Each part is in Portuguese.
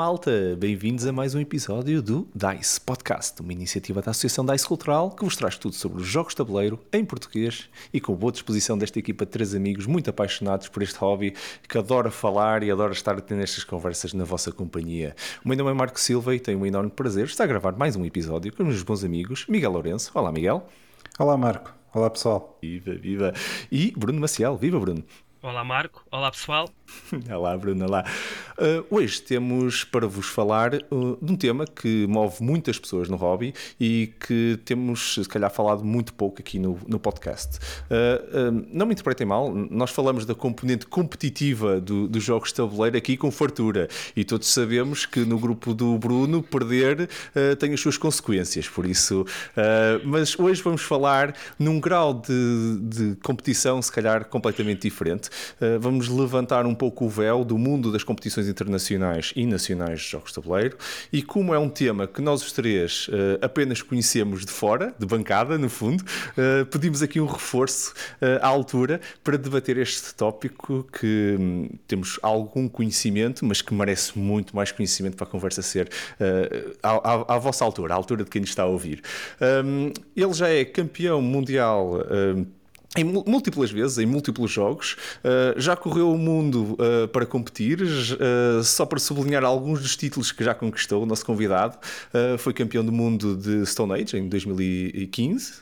malta! Bem-vindos a mais um episódio do DICE Podcast, uma iniciativa da Associação DICE Cultural que vos traz tudo sobre os jogos de tabuleiro em português e com boa disposição desta equipa de três amigos muito apaixonados por este hobby que adora falar e adora estar a ter estas conversas na vossa companhia. O meu nome é Marco Silva e tenho um enorme prazer de estar a gravar mais um episódio com os meus bons amigos Miguel Lourenço. Olá, Miguel. Olá, Marco. Olá, pessoal. Viva, viva. E Bruno Maciel. Viva, Bruno. Olá Marco, olá pessoal. olá Bruna, olá. Uh, hoje temos para vos falar uh, de um tema que move muitas pessoas no hobby e que temos, se calhar, falado muito pouco aqui no, no podcast. Uh, não me interpretem mal, nós falamos da componente competitiva do, dos jogos de tabuleiro aqui com fartura e todos sabemos que no grupo do Bruno perder tem as suas consequências, por isso. mas hoje vamos falar num grau de, de competição, se calhar, completamente diferente. Vamos levantar um pouco o véu do mundo das competições internacionais e nacionais de jogos de tabuleiro e como é um tema que nós os três eh, apenas conhecemos de fora, de bancada, no fundo, eh, pedimos aqui um reforço à altura para debater este tópico que hum, temos algum conhecimento, mas que merece muito mais conhecimento para a conversa ser à, à, à vossa altura, à altura de quem está a ouvir. Um, ele já é campeão mundial. Um, em múltiplas vezes, em múltiplos jogos, uh, já correu o mundo uh, para competir, uh, só para sublinhar alguns dos títulos que já conquistou, o nosso convidado foi campeão do mundo de Stone Age em 2015,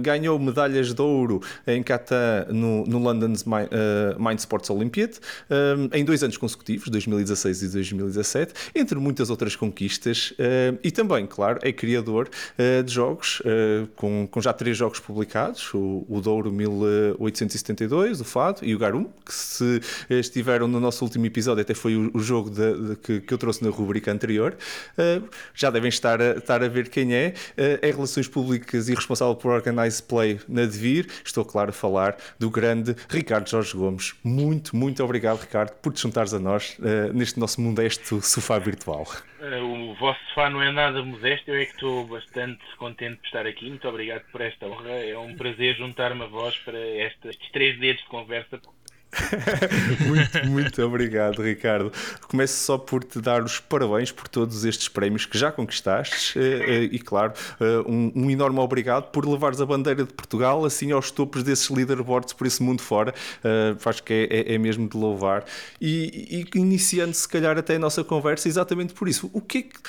ganhou medalhas de ouro em Catan no, no London's Mind Sports Olympiad em dois anos consecutivos, 2016 e 2017, entre muitas outras conquistas, e também, claro, é criador de jogos, com, com já três jogos publicados, o, o Douro 1872, o Fado, e o Garum, que se estiveram no nosso último episódio, até foi o, o jogo de, de, que, que, eu trouxe na rubrica anterior, uh, já devem estar a, estar a ver quem é. Uh, é Relações Públicas e responsável por Organize Play na Devir. Estou, claro, a falar do grande Ricardo Jorge Gomes. Muito, muito obrigado, Ricardo, por te juntares a nós uh, neste nosso modesto sofá virtual. O vosso sofá não é nada modesto, eu é que estou bastante contente por estar aqui. Muito obrigado por esta honra. É um prazer juntar-me a vós para estes três dedos de conversa muito, muito obrigado, Ricardo. Começo só por te dar os parabéns por todos estes prémios que já conquistaste eh, eh, e, claro, eh, um, um enorme obrigado por levares a bandeira de Portugal assim aos topos desses leaderboards por esse mundo fora. Acho que é, é, é mesmo de louvar. E, e iniciando, se calhar, até a nossa conversa, exatamente por isso. O que é que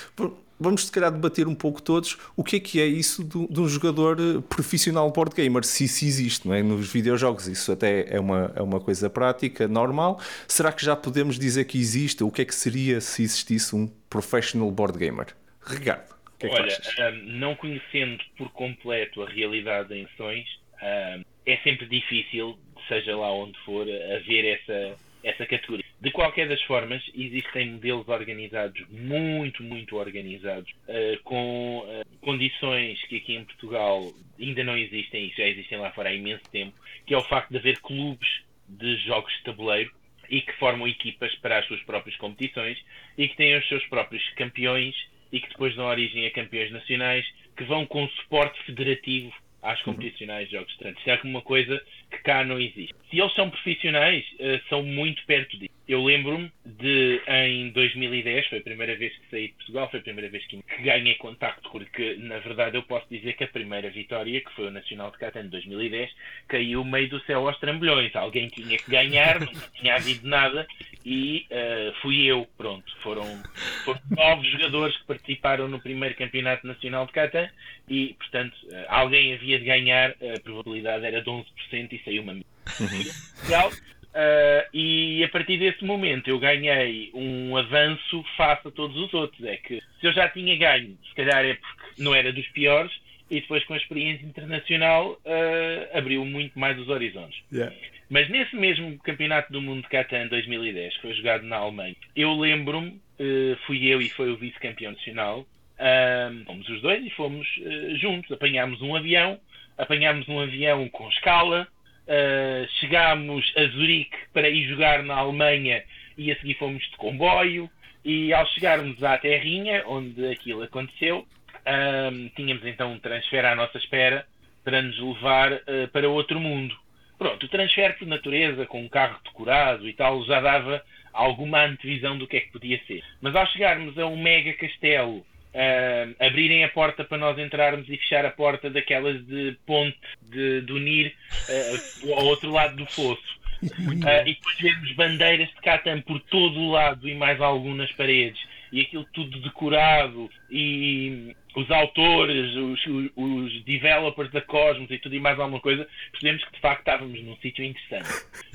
vamos se calhar debater um pouco todos o que é que é isso de, de um jogador eh, profissional board gamer, se isso existe, não é? Nos videojogos isso até é uma, é uma coisa prática, normal. Será que já podemos dizer que existe? O que é que seria se existisse um professional board gamer? Ricardo, o que é que Olha, um, não conhecendo por completo a realidade em ações, um, é sempre difícil, seja lá onde for, haver essa essa categoria. De qualquer das formas, existem modelos organizados, muito, muito organizados, uh, com uh, condições que aqui em Portugal ainda não existem e já existem lá fora há imenso tempo, que é o facto de haver clubes de jogos de tabuleiro e que formam equipas para as suas próprias competições e que têm os seus próprios campeões e que depois dão origem a campeões nacionais que vão com suporte federativo às uhum. competicionais de jogos estranhos. Isso é alguma coisa que cá não existe. Se eles são profissionais, uh, são muito perto disso. Eu lembro-me de, em 2010, foi a primeira vez que saí de Portugal, foi a primeira vez que ganhei contacto, porque, na verdade, eu posso dizer que a primeira vitória, que foi o Nacional de Catan de 2010, caiu meio do céu aos trambolhões. Alguém tinha que ganhar, não tinha havido nada, e uh, fui eu, pronto. Foram, foram nove jogadores que participaram no primeiro Campeonato Nacional de Catan, e, portanto, uh, alguém havia de ganhar, a probabilidade era de 11% e saiu uma Uhum. Uh, e a partir desse momento eu ganhei um avanço face a todos os outros. É que se eu já tinha ganho, se calhar é porque não era dos piores, e depois com a experiência internacional uh, abriu muito mais os horizontes. Yeah. Mas nesse mesmo Campeonato do Mundo de Catan 2010, que foi jogado na Alemanha, eu lembro-me, uh, fui eu e foi o vice-campeão nacional, uh, fomos os dois e fomos juntos, apanhámos um avião, apanhámos um avião com escala, Uh, chegámos a Zurique para ir jogar na Alemanha e a seguir fomos de comboio. E ao chegarmos à terrinha onde aquilo aconteceu, uh, tínhamos então um transfer à nossa espera para nos levar uh, para outro mundo. Pronto, o transfer por natureza, com um carro decorado e tal, já dava alguma antevisão do que é que podia ser. Mas ao chegarmos a um mega castelo, uh, abrirem a porta para nós entrarmos e fechar a porta daquelas de ponte de, de unir uh, ao outro lado do fosso. Uh, e depois vemos bandeiras de Catan por todo o lado e mais algum nas paredes e aquilo tudo decorado e os autores, os, os, developers da Cosmos e tudo e mais alguma coisa, percebemos que de facto estávamos num sítio interessante.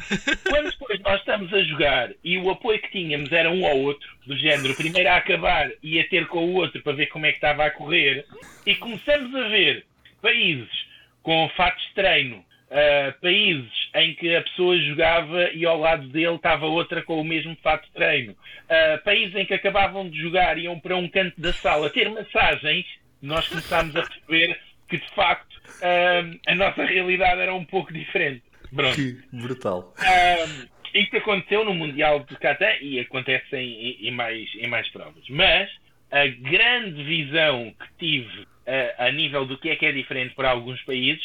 Quando depois nós estamos a jogar e o apoio que tínhamos era um ao outro, do género, primeiro a acabar e a ter com o outro para ver como é que estava a correr, e começamos a ver países com fatos de treino uh, países em que a pessoa jogava e ao lado dele estava outra com o mesmo fato de treino, uh, países em que acabavam de jogar e iam para um canto da sala ter massagens, nós começámos a perceber que de facto uh, a nossa realidade era um pouco diferente. Pronto. Que brutal. isto aconteceu no Mundial de Qatar e acontece em, em, mais, em mais provas. Mas a grande visão que tive a nível do que é que é diferente para alguns países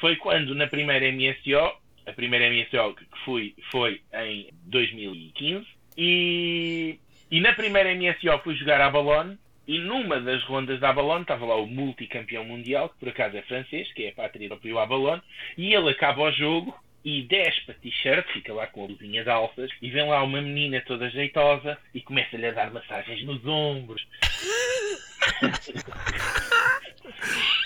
foi quando na primeira MSO, a primeira MSO que fui foi em 2015, e, e na primeira MSO fui jogar a Balone, e numa das rondas da Abalone estava lá o multicampeão mundial, que por acaso é francês, que é a pátria europeia Abalone, e ele acaba o jogo e desce a t-shirt, fica lá com a luzinha de alças, e vem lá uma menina toda jeitosa e começa-lhe a dar massagens nos ombros.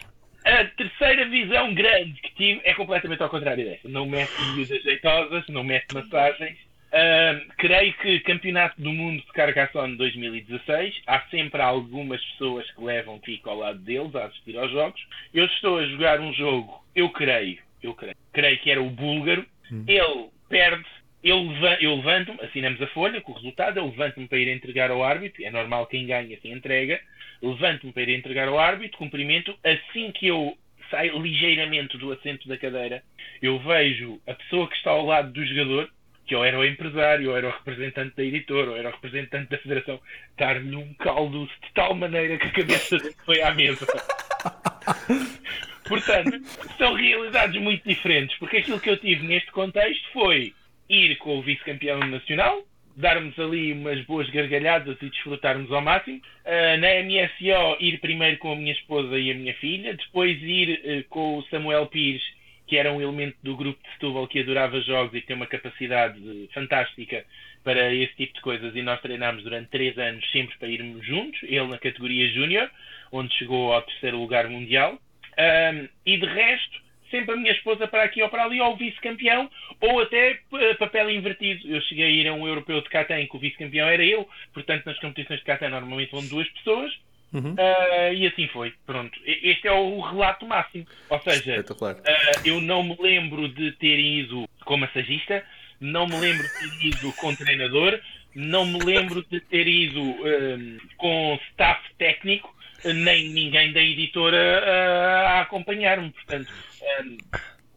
A terceira visão grande que tive é completamente ao contrário dessa. Não mete medidas jeitosas, não mete massagens. Uh, creio que Campeonato do Mundo de Carcassonne 2016 há sempre algumas pessoas que levam Kiko ao lado deles a assistir aos jogos. Eu estou a jogar um jogo, eu creio, eu creio, creio que era o búlgaro. Hum. Ele perde, eu, eu levanto-me, assinamos a folha com o resultado, eu levanto-me para ir entregar ao árbitro, é normal quem ganha se entrega levanto-me para ir entregar ao árbitro, cumprimento, assim que eu saio ligeiramente do assento da cadeira, eu vejo a pessoa que está ao lado do jogador, que ou era o empresário, ou era o representante da editora, ou era o representante da federação, dar-lhe um caldo de tal maneira que a cabeça foi à mesa. Portanto, são realidades muito diferentes, porque aquilo que eu tive neste contexto foi ir com o vice-campeão nacional, darmos ali umas boas gargalhadas e desfrutarmos ao máximo. Uh, na MSO, ir primeiro com a minha esposa e a minha filha, depois ir uh, com o Samuel Pires, que era um elemento do grupo de Setúbal que adorava jogos e tem uma capacidade fantástica para esse tipo de coisas. E nós treinámos durante três anos sempre para irmos juntos, ele na categoria Júnior, onde chegou ao terceiro lugar mundial. Um, e de resto, sempre a minha esposa para aqui ou para ali, ou vice-campeão, ou até uh, papel invertido. Eu cheguei a ir a um europeu de Catan que o vice-campeão era eu, portanto, nas competições de Catan normalmente vão duas pessoas. Uhum. Uh, e assim foi. Pronto. Este é o relato máximo. Ou seja, uh, eu não me lembro de ter ido como massagista, não me lembro de ter ido com treinador, não me lembro de ter ido com staff técnico, nem ninguém da editora a acompanhar-me. Portanto, um,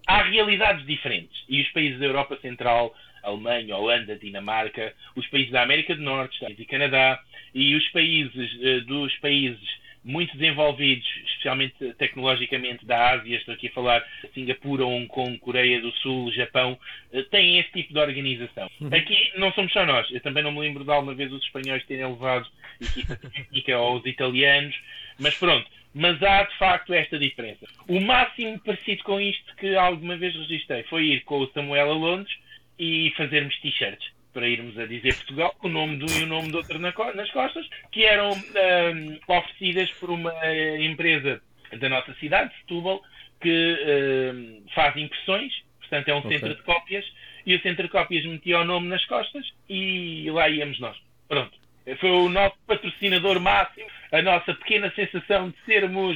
há realidades diferentes. E os países da Europa Central, Alemanha, Holanda, Dinamarca, os países da América do Norte, Estados e Canadá, e os países uh, dos países muito desenvolvidos, especialmente tecnologicamente da Ásia, estou aqui a falar Singapura, Hong Kong, Coreia do Sul, Japão, uh, têm esse tipo de organização. Uhum. Aqui não somos só nós. Eu também não me lembro de alguma vez os espanhóis terem levado equipa técnica ou os italianos, mas pronto mas há de facto esta diferença. O máximo parecido com isto que alguma vez registrei foi ir com o Samuel a Londres e fazermos t-shirts para irmos a dizer Portugal, com o nome de um e o nome do outro nas costas, que eram um, oferecidas por uma empresa da nossa cidade, Setúbal, que um, faz impressões, portanto é um okay. centro de cópias, e o centro de cópias metia o nome nas costas e lá íamos nós. Pronto. Foi o nosso patrocinador máximo, a nossa pequena sensação de sermos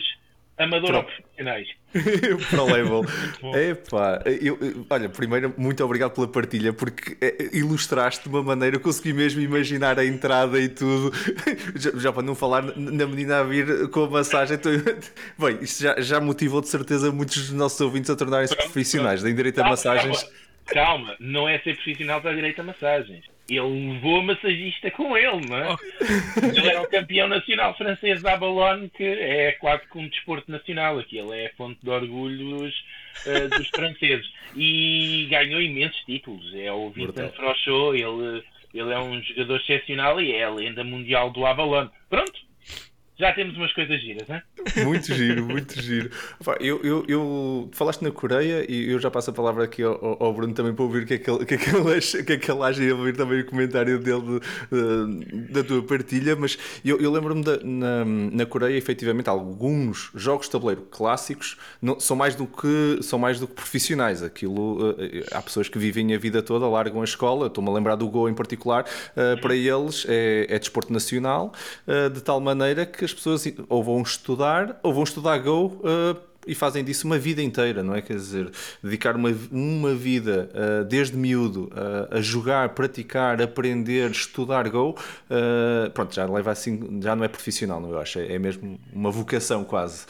amador ou profissionais. Pro level. Epá, eu, olha, primeiro, muito obrigado pela partilha, porque é, ilustraste de uma maneira, eu consegui mesmo imaginar a entrada e tudo. Já, já para não falar na menina a vir com a massagem. Tô... Bem, isto já, já motivou de certeza muitos dos nossos ouvintes a tornarem-se profissionais, têm direito a massagens. Calma, calma, não é ser profissional para direito a massagens ele levou a massagista com ele, não é? Oh. Ele era o campeão nacional francês da Abalone, que é quase como um desporto nacional. Aquilo é a fonte de orgulho dos, uh, dos franceses. E ganhou imensos títulos. É o Vincent Frochot, ele ele é um jogador excepcional e é a lenda mundial do Avalon. Pronto, já temos umas coisas giras, não é? Muito giro, muito giro. Eu, eu, eu, falaste na Coreia e eu já passo a palavra aqui ao, ao Bruno também para ouvir o que é que ele, que é acha, é que ele acha e ouvir também o comentário dele de, da tua partilha. Mas eu, eu lembro-me na, na Coreia, efetivamente, alguns jogos de tabuleiro clássicos não, são, mais do que, são mais do que profissionais. Aquilo, eh, há pessoas que vivem a vida toda, largam a escola. Estou-me a lembrar do Go em particular. Eh, para eles é, é desporto nacional, eh, de tal maneira que as pessoas ou vão estudar ou vão estudar Go uh, e fazem disso uma vida inteira, não é? Quer dizer, dedicar uma, uma vida uh, desde miúdo uh, a jogar, praticar, aprender, estudar Go, uh, pronto, já leva assim, já não é profissional, não é? eu acho, é, é mesmo uma vocação quase.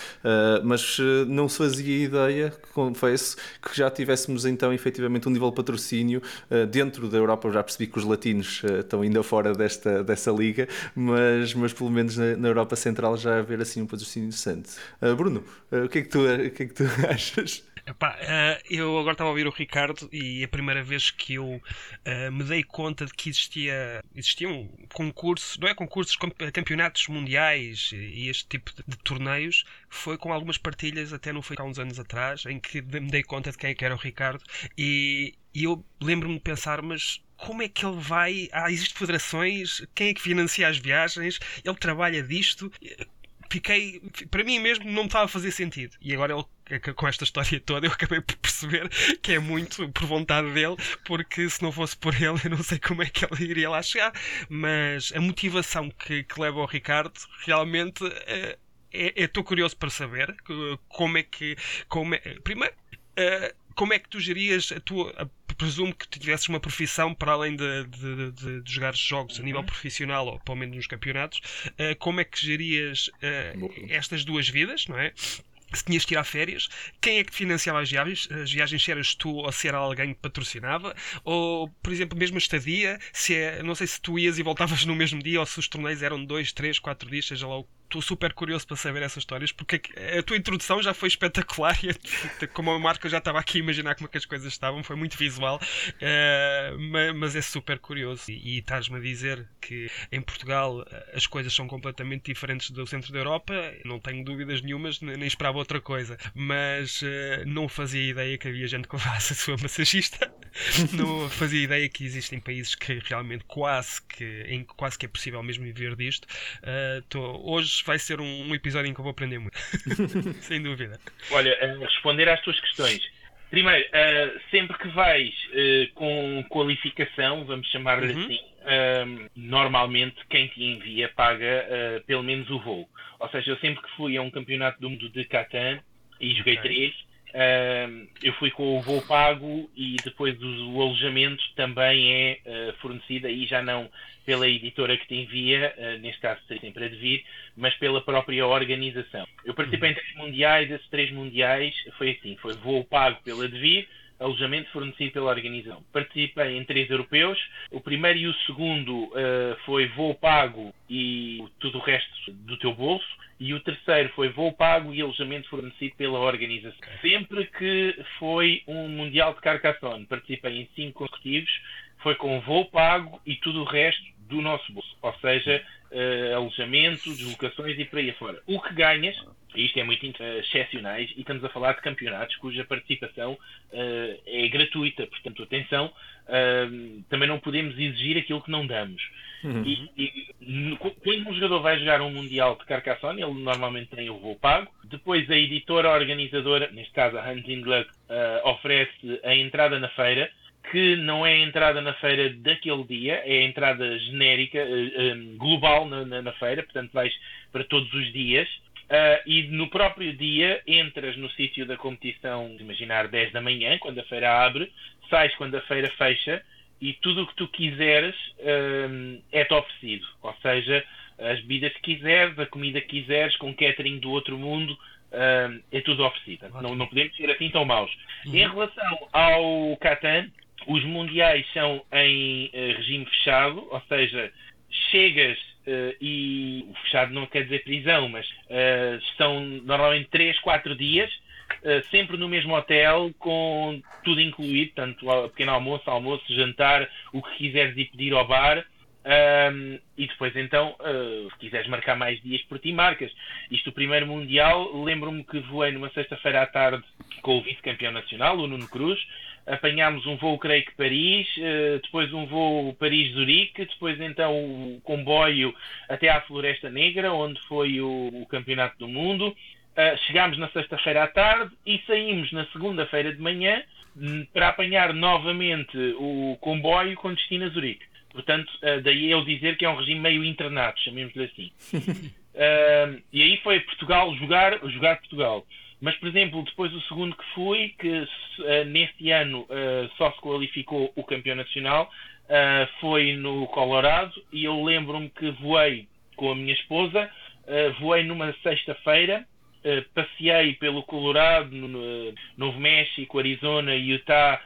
mas não se fazia ideia, confesso, que já tivéssemos então efetivamente um nível de patrocínio dentro da Europa. Eu já percebi que os latinos estão ainda fora desta, dessa liga, mas, mas pelo menos na, na Europa Central já haver assim um patrocínio interessante. Bruno, o que é que tu o que é que tu achas? Epá, uh, eu agora estava a ouvir o Ricardo e a primeira vez que eu uh, me dei conta de que existia, existiam concursos, não é concursos, campeonatos mundiais e este tipo de, de torneios foi com algumas partilhas até no foi há uns anos atrás em que me dei conta de quem é era o Ricardo e, e eu lembro-me de pensar, mas como é que ele vai? Ah, existem federações, quem é que financia as viagens? Ele trabalha disto? Fiquei. Para mim mesmo não me estava a fazer sentido. E agora ele com esta história toda eu acabei por perceber que é muito por vontade dele, porque se não fosse por ele eu não sei como é que ele iria lá chegar. Mas a motivação que, que leva o Ricardo realmente é, estou é, curioso para saber como é que. Como é, primeiro, uh, como é que tu gerias a tua. A, presumo que tivesses uma profissão para além de, de, de, de jogar jogos a nível uhum. profissional ou pelo menos nos campeonatos. Uh, como é que gerias uh, estas duas vidas, não é? se tinhas que ir a férias, quem é que financiava as viagens? As viagens se eras tu ou se era alguém que patrocinava? Ou, por exemplo, mesmo a estadia, se é, não sei se tu ias e voltavas no mesmo dia ou se os torneios eram dois, três, quatro dias, seja lá o estou super curioso para saber essas histórias porque a tua introdução já foi espetacular e como a marca já estava aqui a imaginar como é que as coisas estavam, foi muito visual, uh, mas é super curioso. E, e estás-me a dizer que em Portugal eh, as coisas são completamente diferentes do centro da Europa, não tenho dúvidas nenhumas, nem esperava outra coisa, mas uh, não fazia ideia que havia gente que levasse a sua massagista, não fazia ideia que existem países que realmente quase que, em, quase que é possível mesmo viver disto. Uh, tô, hoje vai ser um, um, episódio em que eu vou aprender muito. Sem dúvida. Olha, responder às tuas questões. Primeiro, uh, sempre que vais uh, com qualificação, vamos chamar-lhe uhum. assim, uh, normalmente quem te envia paga pelo menos o voo. Ou seja, eu sempre que fui a um campeonato do mundo de Catan e joguei okay. três, eu fui com o voo pago e depois o alojamento também é fornecido, aí já não pela editora que te envia, uh, neste caso seria sempre a devir, mas pela própria organização. Eu participei em três mundiais, esses três mundiais foi assim, foi voo pago pela devir, alojamento fornecido pela organização. Participei em três europeus, o primeiro e o segundo uh, foi voo pago e tudo o resto do teu bolso, e o terceiro foi voo pago e alojamento fornecido pela organização. Sempre que foi um Mundial de Carcassonne, participei em cinco consecutivos, foi com voo pago e tudo o resto do nosso bolso. Ou seja, uh, alojamento, deslocações e por aí afora. O que ganhas, e isto é muito uh, excepcionais, e estamos a falar de campeonatos cuja participação uh, é gratuita, portanto, atenção, uh, também não podemos exigir aquilo que não damos. Uhum. E, e, quando um jogador vai jogar um Mundial de Carcassonne, ele normalmente tem o voo pago. Depois a editora organizadora, neste caso a Hunting Glug, oferece a entrada na feira que não é a entrada na feira daquele dia, é a entrada genérica, uh, global na, na, na, feira, portanto vais para todos os dias. Uh, e no próprio dia entras no sítio da competição, imaginar 10 da manhã, quando a feira abre, sais quando a feira fecha e tudo o que tu quiseres uh, é-te oferecido. Ou seja, as bebidas que quiseres, a comida que quiseres, com catering do outro mundo, uh, é tudo oferecido. Não, não podemos ser assim tão maus. Uhum. Em relação ao Catan, os mundiais são em uh, regime fechado, ou seja, chegas uh, e o fechado não quer dizer prisão, mas uh, são normalmente 3, 4 dias uh, sempre no mesmo hotel, com tudo incluído, tanto pequeno almoço, almoço, jantar, o que quiseres ir pedir ao bar. Um, e depois então, se quiseres marcar mais dias por ti, marcas. Isto o primeiro Mundial, lembro-me que voei numa sexta-feira à tarde com o vice-campeão nacional, o Nuno Cruz. Apanhámos um voo, creio que Paris, uh, depois um voo Paris-Zurique, depois então o comboio até à Floresta Negra, onde foi o, Campeonato do Mundo. Uh, chegámos na sexta-feira à tarde e saímos na segunda-feira de manhã hum, para apanhar novamente o comboio com destino a Zurique. Portanto, uh, daí eu dizer que é um regime meio internado, chamemos-lhe assim. e aí foi Portugal jogar, jogar Portugal. Mas, por exemplo, depois o segundo que fui, que uh, neste ano só se qualificou o campeão nacional, foi no Colorado e eu lembro-me que voei com a minha esposa, voei numa sexta-feira, passei pelo Colorado, no, Novo México, Arizona, Utah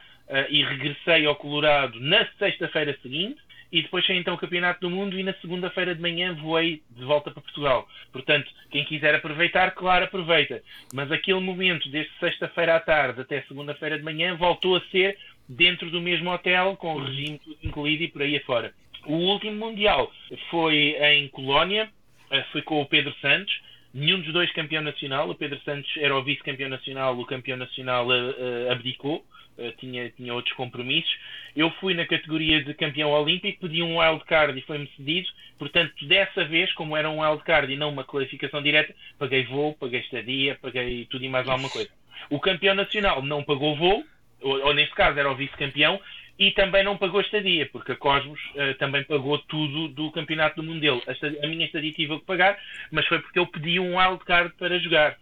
e regressei ao Colorado na sexta-feira seguinte e depois foi então o Campeonato do Mundo e na segunda-feira de manhã voei de volta para Portugal. Portanto, quem quiser aproveitar, claro, aproveita. Mas aquele momento, desde sexta-feira à tarde até segunda-feira de manhã, voltou a ser dentro do mesmo hotel, com o regime incluído e por aí afora. O último Mundial foi em Colónia, eh, foi com o Pedro Santos. Nenhum dos dois campeão nacional. O Pedro Santos era o vice-campeão nacional, o campeão nacional uh, abdicou. Uh, tinha, tinha outros compromissos. Eu fui na categoria de campeão olímpico, pedi um wildcard e foi-me cedido. Portanto, dessa vez, como era um wildcard e não uma qualificação direta, paguei voo, paguei estadia, paguei tudo e mais alguma coisa. O campeão nacional não pagou voo, ou, ou neste caso era o vice-campeão, e também não pagou estadia, porque a Cosmos uh, também pagou tudo do campeonato do mundo dele. A, estadia, a minha estadia tive que pagar, mas foi porque eu pedi um wildcard para jogar.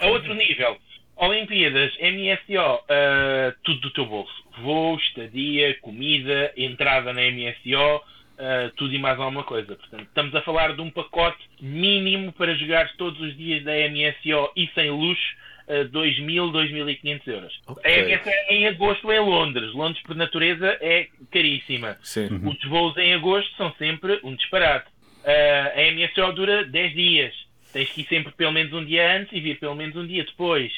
A outro nível, Olimpíadas, MSO, uh, eh, tudo do teu bolso. Voo, estadia, comida, entrada na MSO, uh, eh, tudo e mais alguma coisa. Portanto, estamos a falar de um pacote mínimo para jogar todos os dias da MSO e sem luxo, uh, 2.000, 2.500 euros. Okay. A MSO é em agosto em Londres. Londres, por natureza, é caríssima. Sim. Os voos em agosto são sempre um disparate. Uh, a MSO dura 10 dias. Tens que ir sempre pelo menos um dia antes e vir pelo menos um dia depois.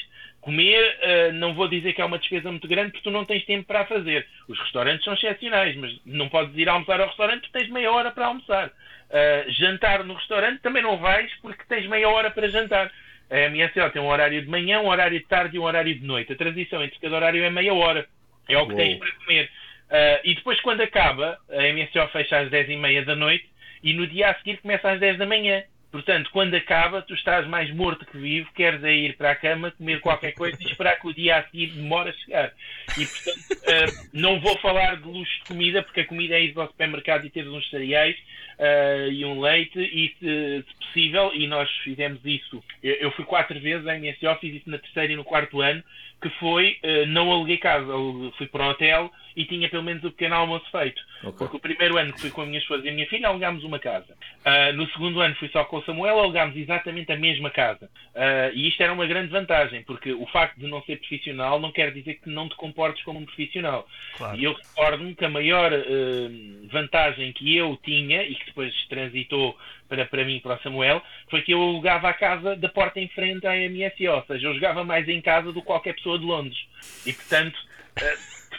Comer, uh, não vou dizer que é uma despesa muito grande porque tu não tens tempo para fazer. Os restaurantes são excepcionais, mas não podes ir almoçar ao restaurante porque tens meia hora para almoçar. Uh, jantar no restaurante também não vais porque tens meia hora para jantar. A MSO tem um horário de manhã, um horário de tarde e um horário de noite. A transição entre cada horário é meia hora. É o que Uou. tens para comer. Uh, e depois, quando acaba, a MSO fecha às 10 e meia da noite e no dia a seguir começa às 10 da manhã. Portanto, quando acaba, tu estás mais morto que vivo, queres ir para a cama, comer qualquer coisa e esperar que o dia a seguir demore a chegar. E, portanto, uh, não vou falar de luxo de comida, porque a comida é ir ao supermercado e ter uns cereais uh, e um leite, e se, se, possível, e nós fizemos isso. Eu, eu fui quatro vezes à MSO, fiz isso na terceira e no quarto ano, que foi, uh, não aluguei casa, fui para o hotel e tinha pelo menos o pequeno almoço feito. Okay. Porque o primeiro ano que fui com a minha esposa e a minha filha, alugámos uma casa. Uh, no segundo ano fui só com o Samuel, alugámos exatamente a mesma casa. Uh, e isto era uma grande vantagem, porque o facto de não ser profissional não quer dizer que não te comportes como um profissional. Claro. E eu recordo-me que a maior uh, vantagem que eu tinha, e que depois transitou para, para mim, para o Samuel, foi que eu alugava a casa da porta em frente à MSO, ou seja, eu jogava mais em casa do que qualquer pessoa de Londres. E, portanto,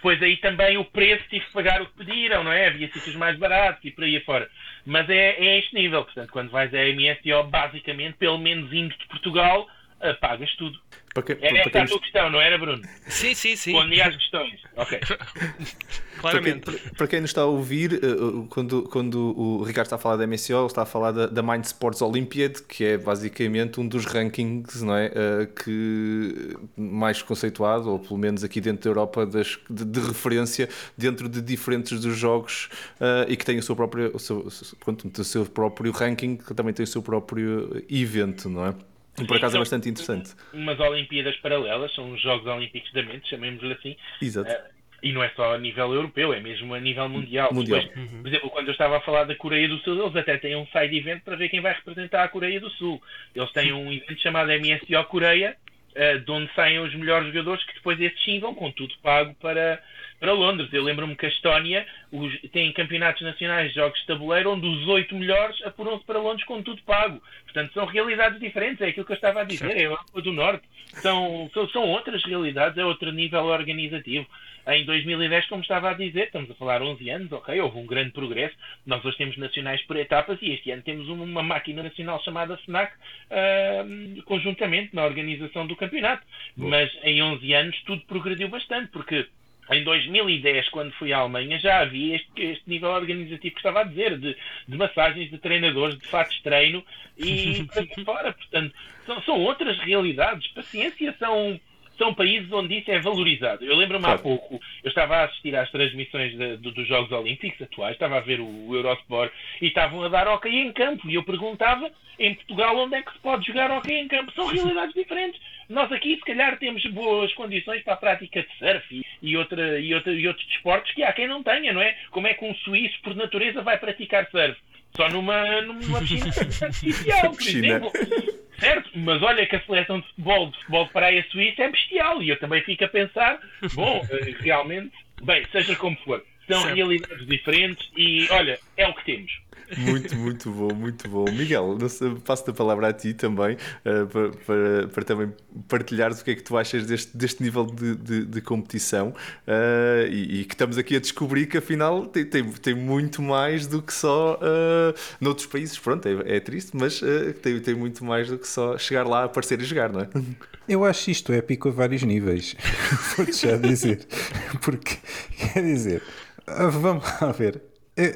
depois aí também o preço tive que pagar o que pediram, não é? Havia sítios mais baratos e por aí afora. Mas é, é este nível, portanto, quando vais à MSO, basicamente, pelo menos indo de Portugal, uh, pagas tudo. Para que, era essa a tua questão, não era, Bruno? Sim, sim, sim. Respondi às questões. Ok. Claramente. Para quem, para quem, nos está a ouvir, eh, eh, quando, quando o Ricardo está a falar da MSO, ele está a falar da, da Mind Sports Olympiad, que é basicamente um dos rankings não é, eh, que mais conceituado, ou pelo menos aqui dentro da Europa, das, de, de referência dentro de diferentes dos jogos e que tem o seu próprio, o seu, pronto, o seu próprio ranking, que também tem o seu próprio evento, não é? E por acaso é bastante interessante. Umas Olimpíadas paralelas, são os Jogos Olímpicos da Mente, chamemos-lhe assim. Exato. Uh, e não é só a nível europeu, é mesmo a nível mundial. mundial. Depois, uhum. Por exemplo, quando eu estava a falar da Coreia do Sul, eles até têm um side event para ver quem vai representar a Coreia do Sul. Eles têm um evento chamado MSO Coreia, uh, de onde saem os melhores jogadores, que depois esses sim vão com tudo pago para, para Londres. Eu lembro-me que a Estónia os, tem campeonatos nacionais de jogos de tabuleiro onde os oito melhores apuram-se para Londres com tudo pago. Portanto, são realidades diferentes, é aquilo que eu estava a dizer, é a Europa do Norte. São, são, são outras realidades, é outro nível organizativo em 2010, como estava a dizer, estamos a falar 11 anos, ok, houve um grande progresso. Nós hoje temos nacionais por etapas e este ano temos uma máquina nacional chamada FNAC uh, conjuntamente na organização do campeonato. Boa. Mas em 11 anos tudo progrediu bastante, porque em 2010, quando fui à Alemanha, já havia este, este nível organizativo que estava a dizer, de, de massagens, de treinadores, de fatos de treino e por fora. Portanto, são, são outras realidades. Paciência são são países onde isso é valorizado. Eu lembro-me claro. há pouco, eu estava a assistir às transmissões de, de, dos Jogos Olímpicos atuais, estava a ver o, o Eurosport e estavam a dar hockey em campo. E eu perguntava, em Portugal, onde é que se pode jogar hockey em campo? São realidades diferentes. Nós aqui, se calhar, temos boas condições para a prática de surf e, outra, e, outra, e outros desportos que há quem não tenha, não é? Como é que um suíço, por natureza, vai praticar surf? Só numa, numa piscina artificial, por exemplo. Certo, mas olha que a seleção de futebol, de futebol de praia suíça é bestial e eu também fico a pensar, bom, eh, realmente, bem, seja como for, são certo. realidades diferentes e olha, é o que temos. Muito, muito bom, muito bom. Miguel, passo a palavra a ti também uh, para, para, para, também partilhares o que é que tu achas deste, deste nível de, de, de competição uh, e, e, que estamos aqui a descobrir que afinal tem, tem, tem muito mais do que só uh, noutros países. Pronto, é, é triste, mas uh, tem, tem muito mais do que só chegar lá, aparecer e jogar, não é? Eu acho isto épico a vários níveis, vou-te já dizer. Porque, quer dizer, vamos lá ver eu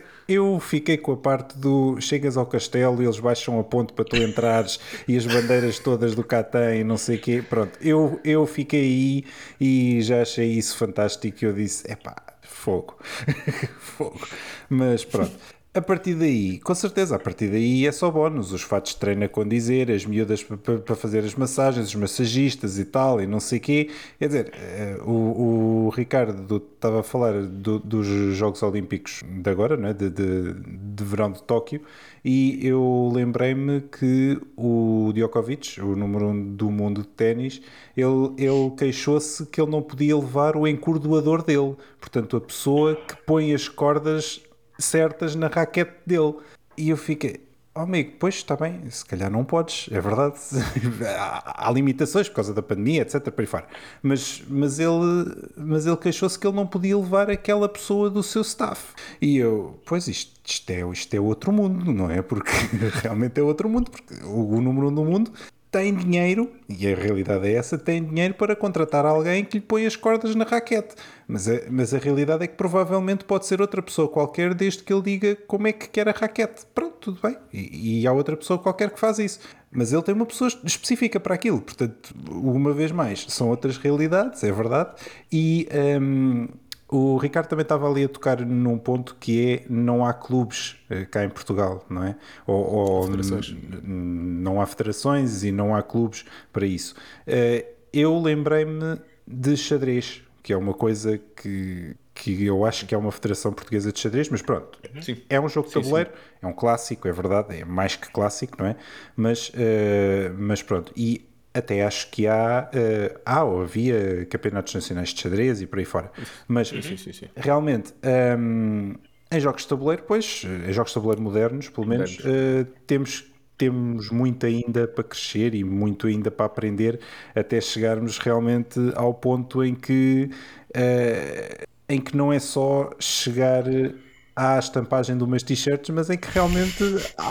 fiquei com a parte do chegas ao castelo e eles baixam a ponte para tu entrares e as bandeiras todas do Catan e não sei o quê. Pronto, eu, eu fiquei aí e já achei isso fantástico. Eu disse: é pá, fogo, fogo. Mas pronto. A partir daí, com certeza, a partir daí é só bónus. Os fatos de treino a condizer, as miúdas para fazer as massagens, os massagistas e tal, e não sei o quê. Quer dizer, eh, o, o Ricardo estava a falar do, dos Jogos Olímpicos de agora, não é? de, de, de verão de Tóquio, e eu lembrei-me que o Djokovic, o número um do mundo de ténis, ele, ele queixou-se que ele não podia levar o encordoador dele. Portanto, a pessoa que põe as cordas certas na raquete dele. E eu fiquei, oh amigo, pois está bem, se calhar não podes, é verdade. há, limitações por causa da pandemia, etc. Para fora. Mas, mas ele, mas ele queixou-se que ele não podia levar aquela pessoa do seu staff. E eu, pois isto, isto, é, isto é outro mundo, não é? Porque realmente é outro mundo, porque o número um do mundo tem dinheiro, e a realidade é essa, tem dinheiro para contratar alguém que lhe põe as cordas na raquete. Mas a, mas a realidade é que provavelmente pode ser outra pessoa qualquer, desde que ele diga como é que quer a raquete. Pronto, tudo bem. E, e há outra pessoa qualquer que faz isso. Mas ele tem uma pessoa específica para aquilo. Portanto, uma vez mais, são outras realidades, é verdade. E. Um, o Ricardo também estava ali a tocar num ponto que é não há clubes eh, cá em Portugal, não é? Ou, ou não há federações e não há clubes para isso. Eh, eu lembrei-me de xadrez, que é uma coisa que, que eu acho que é uma federação portuguesa de xadrez, mas pronto, sim. é um jogo de tabuleiro, sim, sim. é um clássico, é verdade, é mais que clássico, não é? Mas, uh, mas pronto, e até acho que há, uh, há ou havia campeonatos nacionais de xadrez e por aí fora. Mas sim, sim, sim, realmente, um, em jogos de tabuleiro, pois, em jogos de tabuleiro modernos, pelo menos, uh, temos temos muito ainda para crescer e muito ainda para aprender até chegarmos realmente ao ponto em que, uh, em que não é só chegar à estampagem de umas t-shirts, mas em que realmente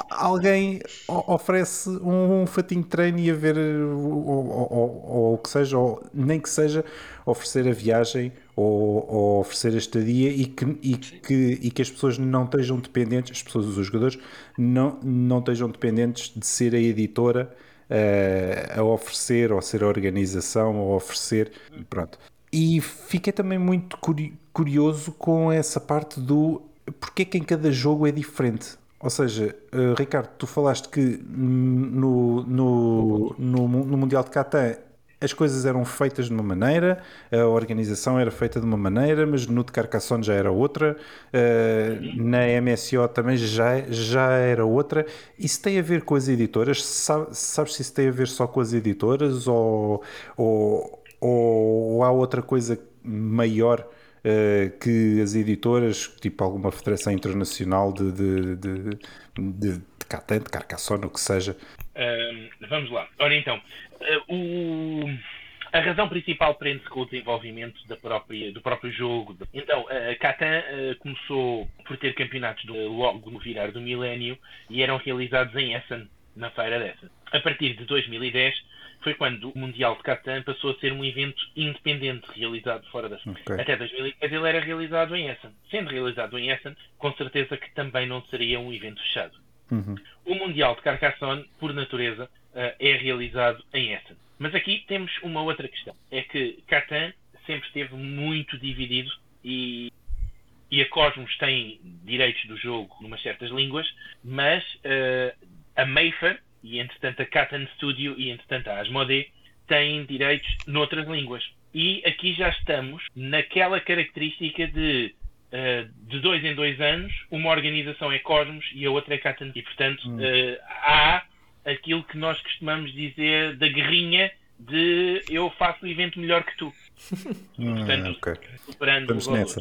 alguém oferece um, fatinho de treino e a ver, ou o que seja, ou nem que seja oferecer a viagem ou, ou oferecer a estadia e que, e, que, e que as pessoas não estejam dependentes, as pessoas, os jogadores, não, não estejam dependentes de ser a editora uh, a oferecer, ou ser a organização, ou oferecer, pronto. E fiquei também muito curioso com essa parte do porque é que em cada jogo é diferente? Ou seja, uh, Ricardo, tu falaste que no, no, no, no Mundial de Catan as coisas eram feitas de uma maneira, a organização era feita de uma maneira, mas no de Carcassonne já era outra, uh, na MSO também já, já era outra. Isso tem a ver com as editoras? Sabe, sabes se isso tem a ver só com as editoras ou, ou, ou há outra coisa maior? Uh, que as editoras, tipo alguma federação internacional de, de, de, de, de Catan, de Carcassonne, o que seja. Uh, vamos lá. Ora então, uh, o, a razão principal prende-se com o desenvolvimento da própria, do próprio jogo. Então, a Catan começou por ter campeonatos do, logo no virar do milénio e eram realizados em Essen, na feira dessa. A partir de 2010 foi quando o Mundial de Catan passou a ser um evento independente realizado fora da okay. Até 2010 ele era realizado em Essen. Sendo realizado em Essen, com certeza que também não seria um evento fechado. Uhum. O Mundial de Carcassonne, por natureza, eh, é realizado em Essen. Mas aqui temos uma outra questão. É que Catan sempre esteve muito dividido e, e a Cosmos tem direitos do jogo em umas certas línguas, mas uh, a Mayfair e entretanto a Catan Studio e entretanto a Asmodee têm direitos noutras línguas. E aqui já estamos naquela característica de uh, de dois em dois anos, uma organização é Cosmos e a outra é Catan. E portanto hum. uh, há aquilo que nós costumamos dizer da guerrinha de eu faço o evento melhor que tu. Hum, portanto, okay. superando os valores.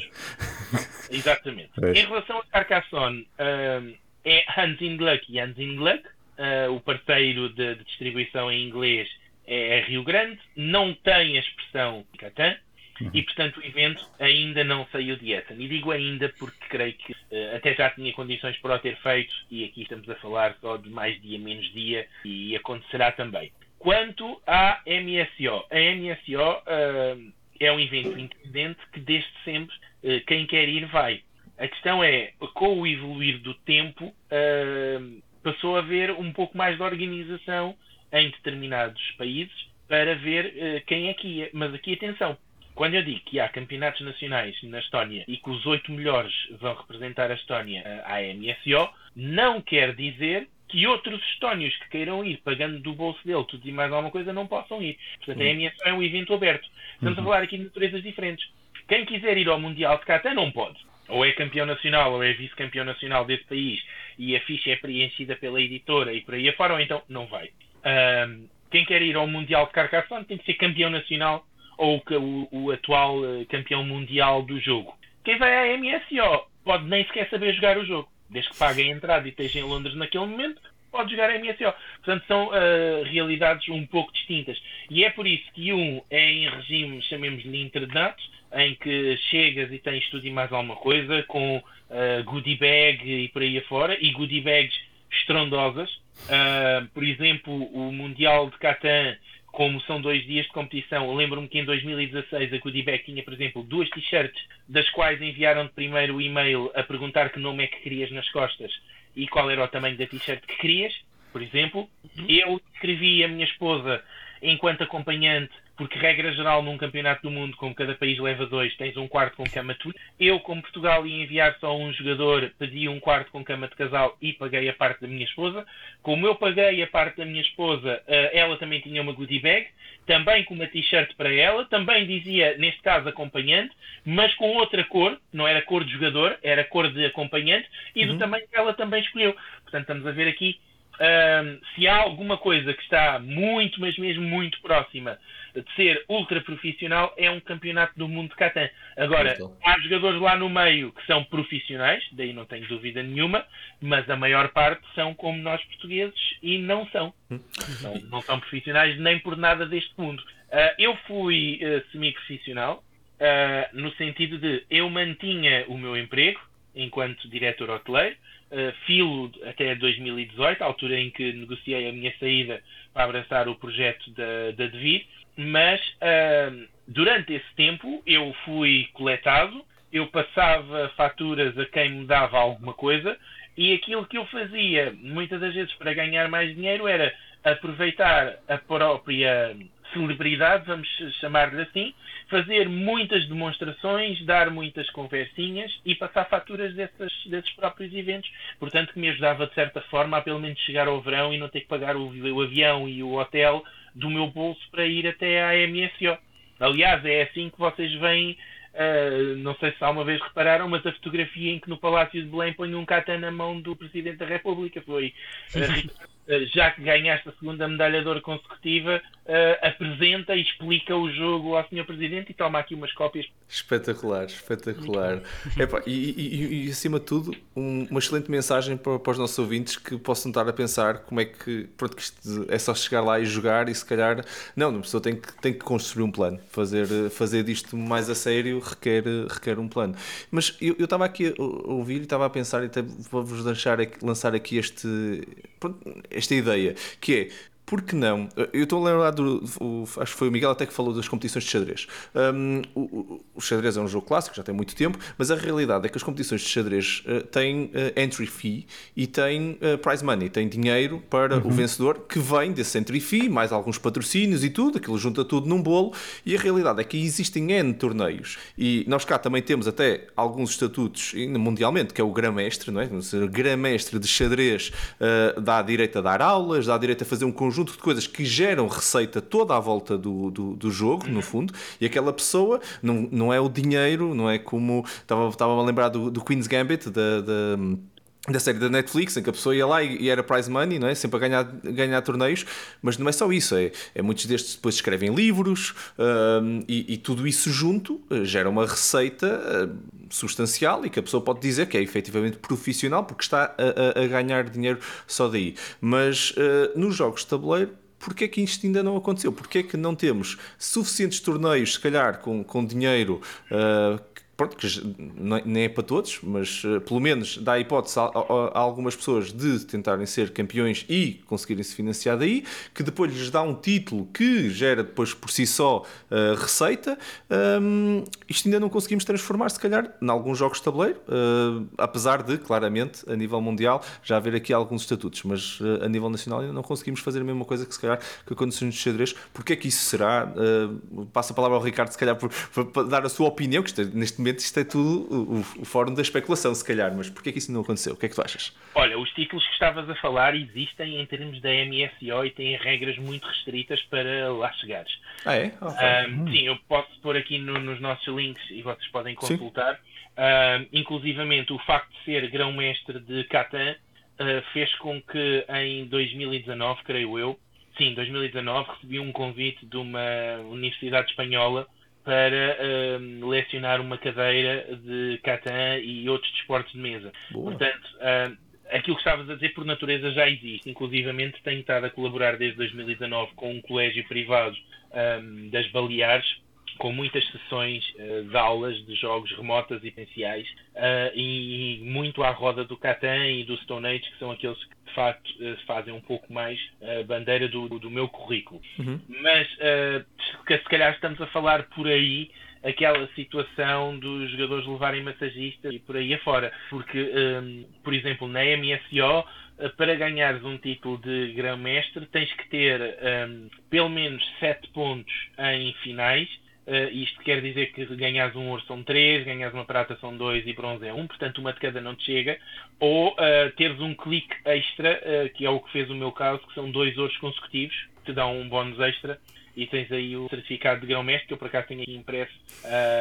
Exatamente. É. Em relação a Carcassonne, uh, é Hans Ingluck e Hans Ingluck Uh, o parceiro de, de, distribuição em inglês é, é Rio Grande, não tem a expressão Catan, uhum. e portanto o evento ainda não saiu de Essen. E digo ainda porque creio que uh, até já tinha condições para o ter feito, e aqui estamos a falar só de mais dia menos dia, e acontecerá também. Quanto à MSO, a MSO uh, ah, é um evento independente que desde sempre quem quer ir vai. A questão é, com o evoluir do tempo, passou a haver um pouco mais de organização em determinados países para ver uh, quem é que ia. Mas aqui atenção, quando eu digo que há campeonatos nacionais na Estónia e que os oito melhores vão representar a Estónia uh, à MSO, não quer dizer que outros estónios que queiram ir, pagando do bolso dele tudo e mais alguma coisa, não possam ir. Portanto, a MSO é um evento aberto. Estamos uhum. a falar aqui de naturezas diferentes. Quem quiser ir ao Mundial de Qatar não pode. Ou é campeão nacional ou é vice-campeão nacional desse país e a ficha é preenchida pela editora e por aí afora, ou então não vai. Um, quem quer ir ao Mundial de Carcassonne tem que ser campeão nacional ou o, o atual uh, campeão mundial do jogo. Quem vai à MSO pode nem sequer saber jogar o jogo. Desde que pague a entrada e esteja em Londres naquele momento, pode jogar a MSO. Portanto, são uh, realidades um pouco distintas. E é por isso que um é em regime, chamemos-lhe internato, em que chegas e tens tudo e mais alguma coisa, com uh, goodie bag e por aí afora, e goodie bags estrondosas. Uh, por exemplo, o Mundial de Catan, como são dois dias de competição, lembro-me que em 2016 a goodie bag tinha, por exemplo, duas t-shirts, das quais enviaram de primeiro o e-mail a perguntar que nome é que querias nas costas e qual era o tamanho da t-shirt que querias, por exemplo. Uhum. Eu escrevi a minha esposa enquanto acompanhante porque regra geral num campeonato do mundo, como cada país leva dois, tens um quarto com cama de Eu, como Portugal ia enviar só um jogador, pedi um quarto com cama de casal e paguei a parte da minha esposa. Como eu paguei a parte da minha esposa, eh, ela também tinha uma goodie bag, também com uma t-shirt para ela, também dizia, neste caso, acompanhante, mas com outra cor, não era cor de jogador, era cor de acompanhante, e do uhum. tamanho que ela também escolheu. Portanto, estamos a ver aqui um, se há alguma coisa que está muito, mas mesmo muito próxima de ser ultra profissional, é um campeonato do mundo de Catan. Agora, então. há jogadores lá no meio que são profissionais, daí não tenho dúvida nenhuma, mas a maior parte são como nós portugueses e não são. Hum. não, não são profissionais nem por nada deste mundo. Uh, eu fui uh, semi-profissional, uh, no sentido de eu mantinha o meu emprego enquanto diretor hoteleiro, uh, filo até 2018, a altura em que negociei a minha saída para abraçar o projeto da, da Devir, mas uh, durante esse tempo eu fui coletado, eu passava faturas a quem me dava alguma coisa e aquilo que eu fazia muitas das vezes para ganhar mais dinheiro era aproveitar a própria celebridade, vamos chamar-lhe assim, fazer muitas demonstrações, dar muitas conversinhas e passar faturas dessas, desses próprios eventos. Portanto, que me ajudava de certa forma a pelo menos chegar ao verão e não ter que pagar o, o avião e o hotel do meu bolso para ir até à MSO. Aliás, é assim que vocês veem, uh, não sei se alguma vez repararam, mas a fotografia em que no Palácio de Belém põe um catan na mão do Presidente da República foi uh, já que ganhaste a segunda medalha de ouro consecutiva, uh, apresenta e explica o jogo ao Sr. Presidente e toma aqui umas cópias. Espetacular, espetacular. Epá, e, e, e, acima de tudo, um, uma excelente mensagem para, para, os nossos ouvintes que possam estar a pensar como é que, pronto, que é só chegar lá e jogar e se calhar. Não, a pessoa tem que, tem que construir um plano. Fazer, fazer disto mais a sério requer, requer um plano. Mas eu estava aqui a ouvir e estava a pensar e até vou-vos lançar aqui este. Esta ideia, que é por que não? Eu estou a lembrar do. O, acho que foi o Miguel até que falou das competições de xadrez. Um, o, o, xadrez é um jogo clássico, já tem muito tempo, mas a realidade é que as competições de xadrez uh, têm uh, entry fee e têm uh, prize money, tem dinheiro para uhum. o vencedor que vem desse entry fee, mais alguns patrocínios e tudo, aquilo junta tudo num bolo. E a realidade é que existem N torneios e nós cá também temos até alguns estatutos mundialmente, que é o Grã-Mestre, não é? O Grã-Mestre de xadrez dá direito a dar aulas, dá direito a fazer um conjunto conjunto de coisas que geram receita toda à volta do, do, do jogo, no fundo, e aquela pessoa não, não é o dinheiro, não é como. Estava, estava a lembrar do, do Queen's Gambit, da, da da série da Netflix, em que a pessoa ia lá e, era prize money, não é? sempre a ganhar, ganhar torneios, mas não é só isso, é, é muitos destes depois escrevem livros um, e, e, tudo isso junto uh, gera uma receita uh, substancial e que a pessoa pode dizer que é efetivamente profissional porque está a, a, ganhar dinheiro só daí. Mas uh, nos jogos de tabuleiro Porquê é que isto ainda não aconteceu? Porquê é que não temos suficientes torneios, se calhar, com, com dinheiro uh, pronto, que nem é para todos, mas uh, pelo menos dá a hipótese a, a, a, algumas pessoas de tentarem ser campeões e conseguirem se financiar daí, que depois lhes dá um título que gera depois por si só uh, receita. Um, isto ainda não conseguimos transformar, se calhar, em alguns jogos de tabuleiro, uh, apesar de, claramente, a nível mundial já haver aqui alguns estatutos, mas a nível nacional ainda não conseguimos fazer a mesma coisa que se calhar que aconteceu de xadrez. Porquê é que isso será? passo a palavra ao Ricardo, se calhar, para dar a sua opinião, que neste momento isto é tudo o, o, fórum da especulação, se calhar, mas porquê é que isso não aconteceu? O que é que tu achas? Olha, os títulos que estavas a falar existem em termos da MSO e têm regras muito restritas para lá chegares. Ah, é? Oh, um, hum. Sim, eu posso pôr aqui no, nos nossos links e vocês podem consultar. Um, inclusivamente, o facto de ser grão-mestre de Catan uh, fez com que em 2019, creio eu, sim, 2019, recebi um convite de uma universidade espanhola para uh, lecionar uma cadeira de Catan e outros desportos de mesa. Boa. Portanto, uh, aquilo que estavas a dizer por natureza já existe. Inclusivamente tenho estado a colaborar desde 2019 com um colégio privado um, das Baleares com muitas sessões uh, de aulas de jogos remotas e potenciais uh, e, e, muito à roda do Catan e do Stone Age, que são aqueles que de facto uh, fazem um pouco mais a bandeira do, do meu currículo. Uhum. Mas se calhar estamos a falar por aí aquela situação dos jogadores levarem massagistas e por aí afora. Porque, um, por exemplo, na MSO, para ganhares um título de grão-mestre, tens que ter um, pelo menos 7 pontos em finais Uh, isto quer dizer que ganhas um ouro são 3, ganhas uma prata são 2 e bronze é 1, um, portanto uma de cada não te chega. Ou uh, teres um clique extra, uh, que é o que fez o meu caso, que são dois ouros consecutivos, que te dão um bónus extra. E tens aí o certificado de grão-mestre, que eu por acaso tenho aqui impresso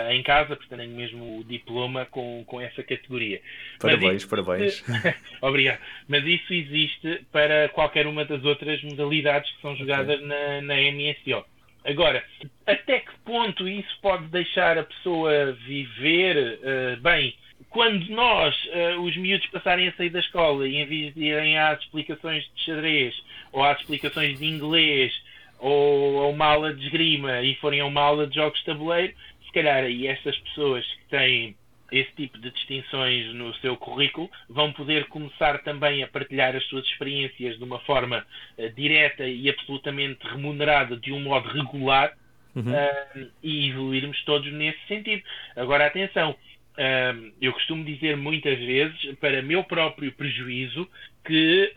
em casa, portanto tenho mesmo o diploma com, com essa categoria. Parabéns, isso, parabéns. obrigado. Mas isso existe para qualquer uma das outras modalidades que são jogadas okay. na, na MSO. Agora, até que ponto isso pode deixar a pessoa viver uh, bem? Quando nós, uh, os miúdos, passarem a sair da escola e em vez de irem às explicações de xadrez ou às explicações de inglês ou a uma aula de esgrima e forem a uma aula de jogos de tabuleiro, se calhar aí estas pessoas que têm esse tipo de distinções no seu currículo, vão poder começar também a partilhar as suas experiências de uma forma uh, direta e absolutamente remunerada, de um modo regular, uhum. uh, e evoluirmos todos nesse sentido. Agora, atenção, uh, eu costumo dizer muitas vezes, para meu próprio prejuízo, que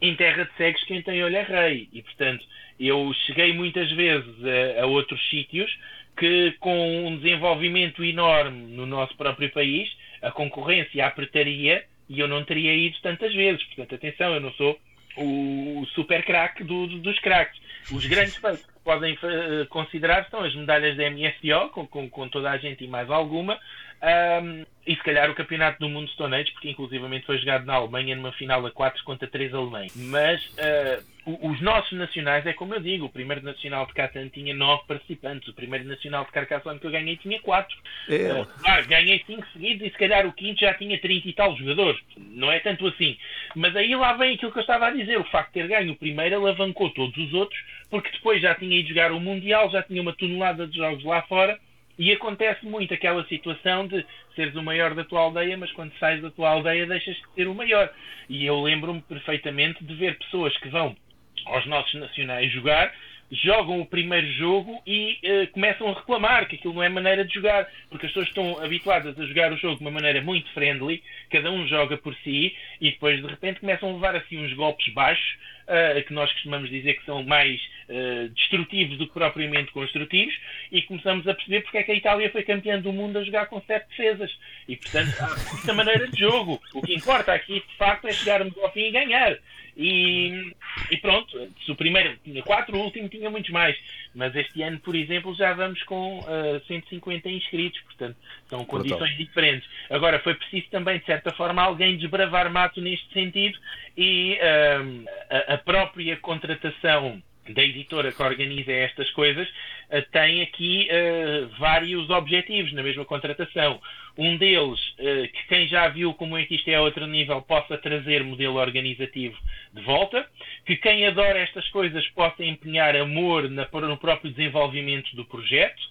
em terra de cegos quem tem olho é rei, e portanto eu cheguei muitas vezes a, a outros sítios que com um desenvolvimento enorme no nosso próprio país, a concorrência apertaria e eu não teria ido tantas vezes. Portanto, atenção, eu não sou o super craque do, do, dos craques. Os grandes feitos que podem uh, considerar são as medalhas da MSO, com, com, com, toda a gente e mais alguma, um, e se calhar o Campeonato do Mundo Stone Age, porque inclusivamente foi jogado na Alemanha numa final a 4 contra 3 alemães. Mas uh, os nossos nacionais, é como eu digo, o primeiro nacional de Catan tinha 9 participantes, o primeiro nacional de Carcassonne que eu ganhei tinha 4. É. Uh, claro, ganhei 5 seguidos e se calhar o quinto já tinha 30 e tal jogadores. Não é tanto assim. Mas aí lá vem aquilo que eu estava a dizer, o facto de ter ganho o primeiro alavancou todos os outros, porque depois já tinha ido jogar o Mundial, já tinha uma tonelada de jogos lá fora e acontece muito aquela situação de seres o maior da tua aldeia, mas quando sais da tua aldeia deixas de ser o maior. E eu lembro-me perfeitamente de ver pessoas que vão aos nossos nacionais jogar, jogam o primeiro jogo e uh, começam a reclamar que aquilo não é maneira de jogar, porque as pessoas estão habituadas a jogar o jogo de uma maneira muito friendly, cada um joga por si e depois de repente começam a levar assim uns golpes baixos uh, que nós costumamos dizer que são mais uh, destrutivos do que propriamente construtivos, e começamos a perceber porque é que a Itália foi campeã do mundo a jogar com sete defesas. E, portanto, há esta maneira de jogo. O que importa aqui, de facto, é chegarmos ao fim e ganhar. E, e, pronto, se o primeiro tinha quatro, o último tinha muitos mais. Mas este ano, por exemplo, já vamos com uh, 150 inscritos, portanto, são condições diferentes. Agora, foi preciso também, de certa forma, alguém desbravar mato neste sentido e uh, a, a própria contratação da editora que organiza estas coisas uh, tem aqui uh, vários objetivos na mesma contratação. Um deles, uh, que quem já viu como é que isto é a outro nível possa trazer modelo organizativo de volta, que quem adora estas coisas possa empenhar amor na, no próprio desenvolvimento do projeto,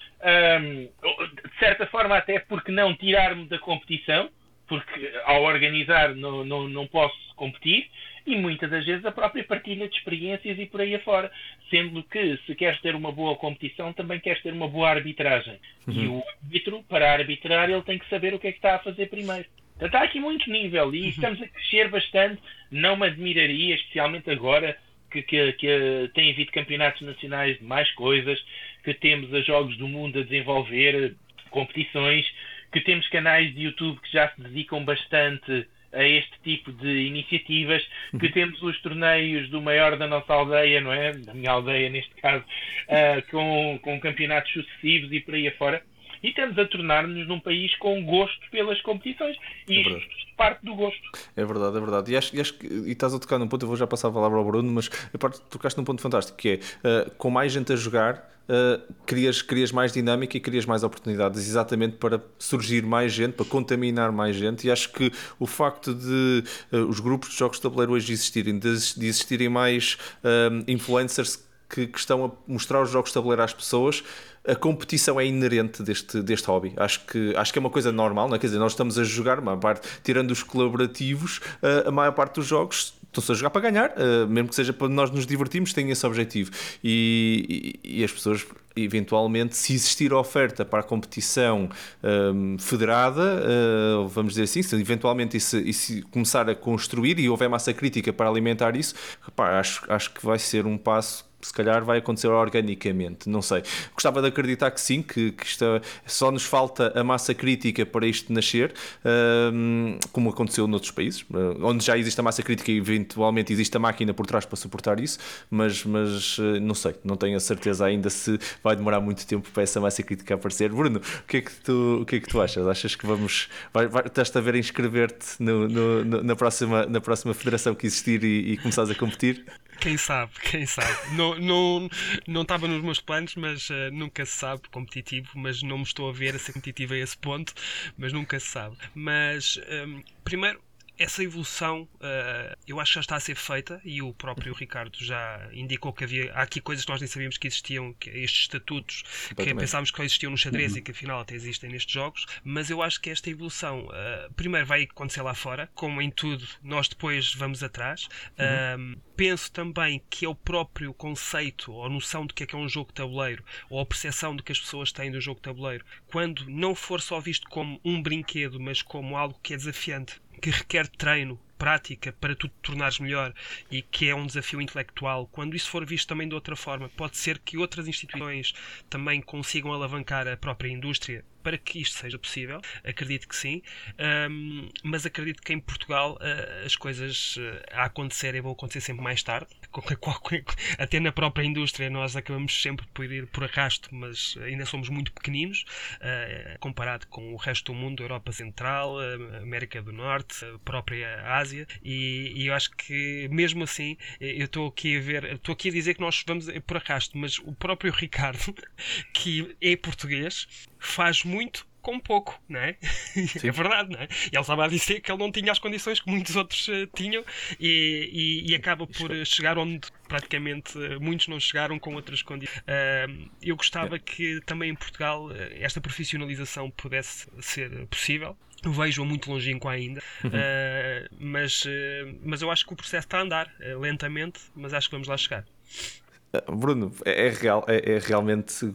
um, de certa forma até porque não tirar-me da competição, porque ao organizar não, não, não posso competir, e muitas das vezes a própria partilha de experiências e por aí afora. Sendo que, se queres ter uma boa competição, também queres ter uma boa arbitragem. Uhum. E o árbitro, para arbitrar, ele tem que saber o que é que está a fazer primeiro. Então, está aqui muito nível e uhum. estamos a crescer bastante. Não me admiraria, especialmente agora que, que, que tem havido campeonatos nacionais de mais coisas, que temos a Jogos do Mundo a desenvolver competições, que temos canais de YouTube que já se dedicam bastante a este tipo de iniciativas, que uhum. temos os torneios do maior da nossa aldeia, não é? Da minha aldeia, neste caso, uh, com, com campeonatos sucessivos e por aí afora. E estamos a tornar-nos num país com gosto pelas competições. E é isto parte do gosto. É verdade, é verdade. E, acho, e, acho, e estás a tocar num ponto, eu vou já passar a palavra ao Bruno, mas a parte, tocaste num ponto fantástico, que é, uh, com mais gente a jogar, uh, crias, crias mais dinâmica e crias mais oportunidades, exatamente para surgir mais gente, para contaminar mais gente. E acho que o facto de uh, os grupos de jogos de tabuleiro hoje existirem, de, de existirem mais uh, influencers que, que, estão a mostrar os jogos de tabuleiro às pessoas, a competição é inerente deste, deste hobby. Acho que, acho que é uma coisa normal, não é? Quer dizer, nós estamos a jogar, uma parte, tirando os colaborativos, a maior parte dos jogos estão-se a jogar para ganhar, uh, mesmo que seja para nós nos divertirmos, tem esse objetivo. E, e, e, as pessoas, eventualmente, se existir oferta para a competição um, ehm, federada, uh, vamos dizer assim, se eventualmente isso, isso, começar a construir e houver massa crítica para alimentar isso, repá, acho, acho que vai ser um passo se calhar vai acontecer organicamente, não sei. Gostava de acreditar que sim, que, que só nos falta a massa crítica para isto nascer, um, como aconteceu noutros países, uh, onde já existe a massa crítica e eventualmente existe a máquina por trás para suportar isso, mas, mas uh, não sei, não tenho a certeza ainda se vai demorar muito tempo para essa massa crítica aparecer. Bruno, o que é que tu, o que é que tu achas? Achas que vamos, vai, vai, estás a ver inscrever-te no, no, na, próxima, na próxima federação que existir e, e começares a competir? Quem sabe, quem sabe. Não, não, não estava nos meus planos, mas uh, nunca se sabe competitivo, mas não me estou a ver a ser competitivo a esse ponto, mas nunca se sabe. Mas um, ehm, primeiro essa evolução uh, eu acho que já está a ser feita e o próprio Ricardo já indicou que havia há aqui coisas que nós nem sabíamos que existiam, que estes estatutos que pensávamos que existiam no xadrez uhum. e que afinal até existem nestes jogos, mas eu acho que esta evolução uh, primeiro vai acontecer lá fora, como em tudo, nós depois vamos atrás. Uhum. Uh, penso também que é o próprio conceito ou noção do que é que é um jogo de tabuleiro ou a percepção do que as pessoas têm do jogo de tabuleiro, quando não for só visto como um brinquedo, mas como algo que é desafiante que requer treino prática para tu te tornares melhor e que é um desafio intelectual, quando isso for visto também de outra forma, pode ser que outras instituições também consigam alavancar a própria indústria para que isto seja possível. Acredito que sim, um, mas acredito que em Portugal uh, as coisas uh, a acontecerem vão acontecer sempre mais tarde. Até na própria indústria nós acabamos sempre por ir por arrasto, mas ainda somos muito pequeninos uh, comparado com o resto do mundo, Europa Central, América do Norte, a própria Ásia, e, e eu acho que mesmo assim eu estou aqui a ver, estou aqui a dizer que nós vamos por arrasto, mas o próprio Ricardo, que é português, faz muito com pouco, não é? é verdade, não é? E ele estava a dizer que ele não tinha as condições que muitos outros uh, tinham e, e, e, acaba por uh, chegar onde praticamente uh, muitos não chegaram com outras condições. eu gostava é. que também em Portugal esta profissionalização pudesse ser possível. Vejo-a muito longínquo ainda, uhum. mas, mas eu acho que o processo está a andar lentamente, mas acho que vamos lá chegar. Bruno, é, é real, é, é realmente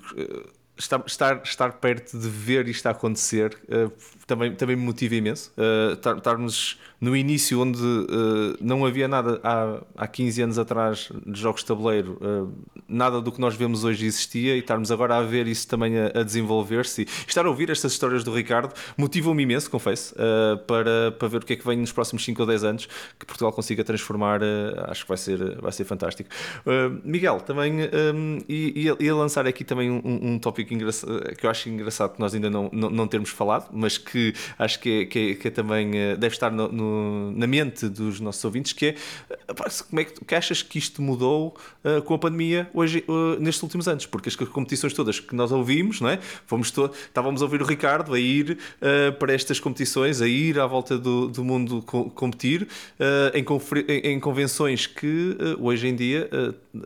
estar, estar, perto de ver isto acontecer uh, também, também me motiva imenso. Uh, estarmos no início, onde uh, não havia nada há, há 15 anos atrás de jogos de tabuleiro, uh, nada do que nós vemos hoje existia, e estarmos agora a ver isso também a, a desenvolver-se. E estar a ouvir estas histórias do Ricardo motiva-me imenso, confesso, para, para ver o que é que vem nos próximos 5 ou 10 anos que Portugal consiga transformar. acho que vai ser, vai ser fantástico. Miguel, também um, ia, ia, lançar aqui também um, um tópico que eu acho engraçado que nós ainda não, não, não termos falado, mas que que acho que é, que é, que é também eh, deve estar no, no, na mente dos nossos ouvintes, que é como é que, que achas que isto mudou uh, com a pandemia hoje, uh, nestes últimos anos? Porque as competições todas que nós ouvimos, não é? Fomos to estávamos a ouvir o Ricardo a ir uh, para estas competições, a ir à volta do, do mundo co competir em, em, convenções que hoje em dia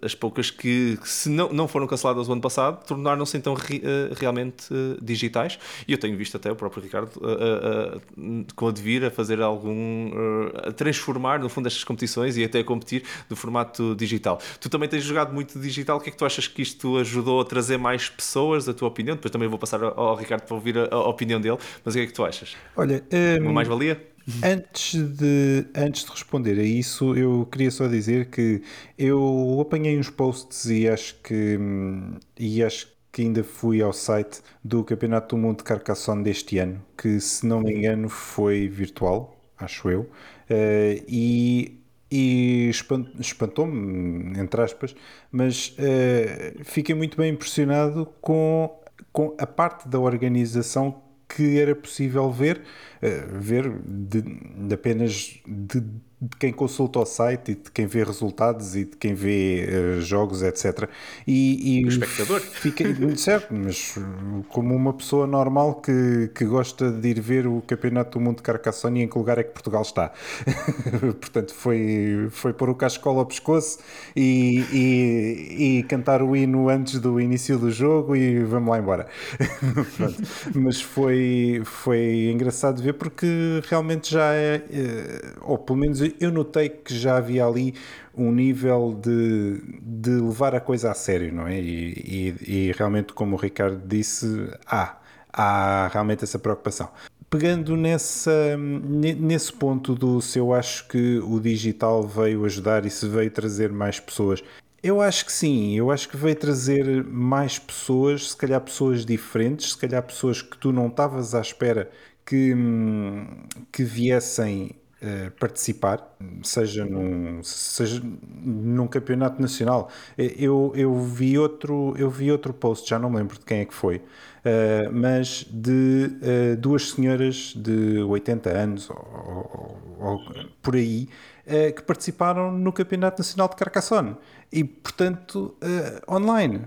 as poucas que, que, se não, não foram canceladas o ano passado tornaram-se então re, realmente digitais e eu tenho visto até o próprio Ricardo com a Devir a fazer algum. a transformar, no fundo, estas competições e até a competir do formato digital. Tu também tens jogado muito digital, o que é que tu achas que isto ajudou a trazer mais pessoas, a tua opinião? Depois também vou passar ao Ricardo para ouvir a, a opinião dele, mas o que é que tu achas? Olha, um... uma mais-valia? Antes de, antes de responder a isso, eu queria só dizer que eu apanhei uns posts e acho que, e acho que ainda fui ao site do Campeonato do Mundo de Carcassonne deste ano, que se não me engano foi virtual, acho eu, uh, e, e espantou-me, entre aspas, mas uh, fiquei muito bem impressionado com, com a parte da organização que era possível ver, uh, ver de, de apenas de de quem consulta o site e de quem vê resultados e de quem vê uh, jogos, etc. E, e o espectador. Fica, certo, mas como uma pessoa normal que, que gosta de ir ver o Campeonato do Mundo de Carcassonne e em que lugar é que Portugal está. Portanto, foi, foi pôr o cascola ao pescoço e, e, e, cantar o hino antes do início do jogo e vamos lá embora. mas foi, foi engraçado ver porque realmente já é, eh, ou pelo menos eu notei que já havia ali um nível de, de levar a coisa a sério, não é? E, e, e realmente, como o Ricardo disse, há, há realmente essa preocupação. Pegando nessa, nesse ponto do se eu acho que o digital veio ajudar e se veio trazer mais pessoas, eu acho que sim, eu acho que veio trazer mais pessoas, se calhar pessoas diferentes, se calhar pessoas que tu não estavas à espera que, que viessem participar, seja num, seja num campeonato nacional. Eh, eu, eu, vi outro, eu vi outro post, já não me lembro de quem é que foi, uh, mas de uh, duas senhoras de 80 anos ou, ou, ou por aí uh, que participaram no Campeonato Nacional de Carcassonne e, portanto, online,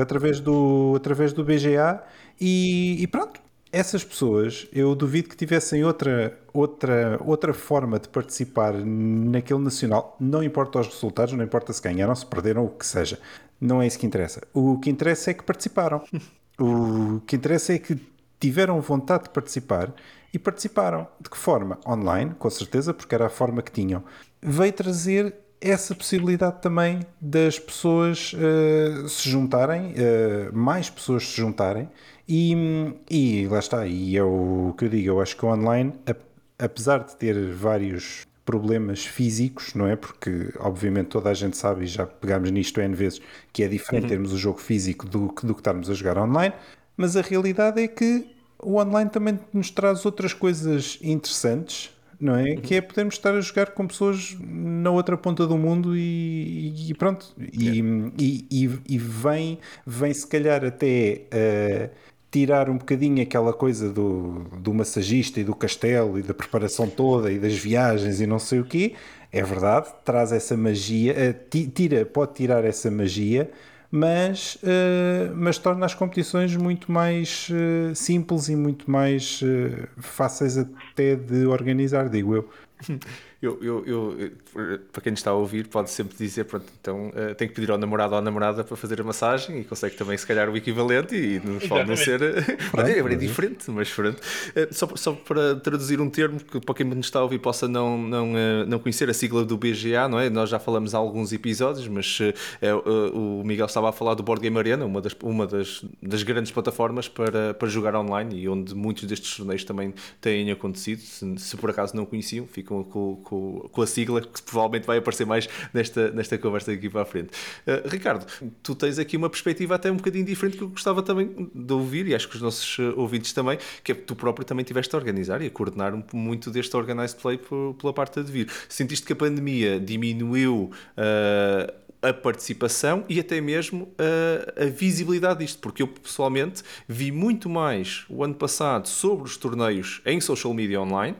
através, do, através do BGA. E, e pronto, essas pessoas, eu duvido que tivessem outra, outra, outra forma de participar naquele nacional. Não importa os resultados, não importa se ganharam, se perderam, o que seja. Não é isso que interessa. O que interessa é que participaram. O que interessa é que tiveram vontade de participar e participaram. De que forma? Online, com certeza, porque era a forma que tinham. Veio trazer essa possibilidade também das pessoas uh, se juntarem, uh, mais pessoas se juntarem e, e lá está, e é o que eu digo, eu acho que o online, apesar de ter vários, problemas físicos, não é? Porque, obviamente, toda a gente sabe, e já pegámos nisto N vezes, que é diferente uhum. termos o jogo físico do, do que estarmos a jogar online, mas a realidade é que o online também nos traz outras coisas interessantes, não é? Uhum. Que é podermos estar a jogar com pessoas na outra ponta do mundo e, e pronto. E, e, e, e, vem, vem se calhar até uh, tirar um bocadinho aquela coisa do, do massagista e do castelo e da preparação toda e das viagens e não sei o quê. É verdade, traz essa magia, uh, tira, pode tirar essa magia, mas, uh, mas torna as competições muito mais uh, simples e muito mais uh, fáceis até de organizar, digo eu. Eu, eu, eu, para quem nos está a ouvir, pode sempre dizer: pronto, então uh, tem que pedir ao namorado ou à namorada para fazer a massagem e consegue também, se calhar, o equivalente. E não pode não ser. é, é diferente, mas pronto. Uh, só, só para traduzir um termo que para quem nos está a ouvir possa não, não, uh, não conhecer a sigla do BGA, não é? Nós já falamos há alguns episódios, mas é, o Miguel estava a falar do Board Game Arena, uma das, uma das, das grandes plataformas para, para jogar online e onde muitos destes torneios também têm acontecido. Se, se por acaso não conheciam, ficam com, com com, a sigla, que provavelmente vai aparecer mais nesta, nesta conversa aqui para a frente. Uh, Ricardo, tu tens aqui uma perspectiva até um bocadinho diferente que eu gostava também de ouvir, e acho que os nossos eh, ouvintes também, que é que tu próprio também tiveste a organizar e a coordenar muito deste organized play pela parte de vir. Sentiste que a pandemia diminuiu uh, a participação e até mesmo a, a, visibilidade disto, porque eu pessoalmente vi muito mais o ano passado sobre os torneios em social media online,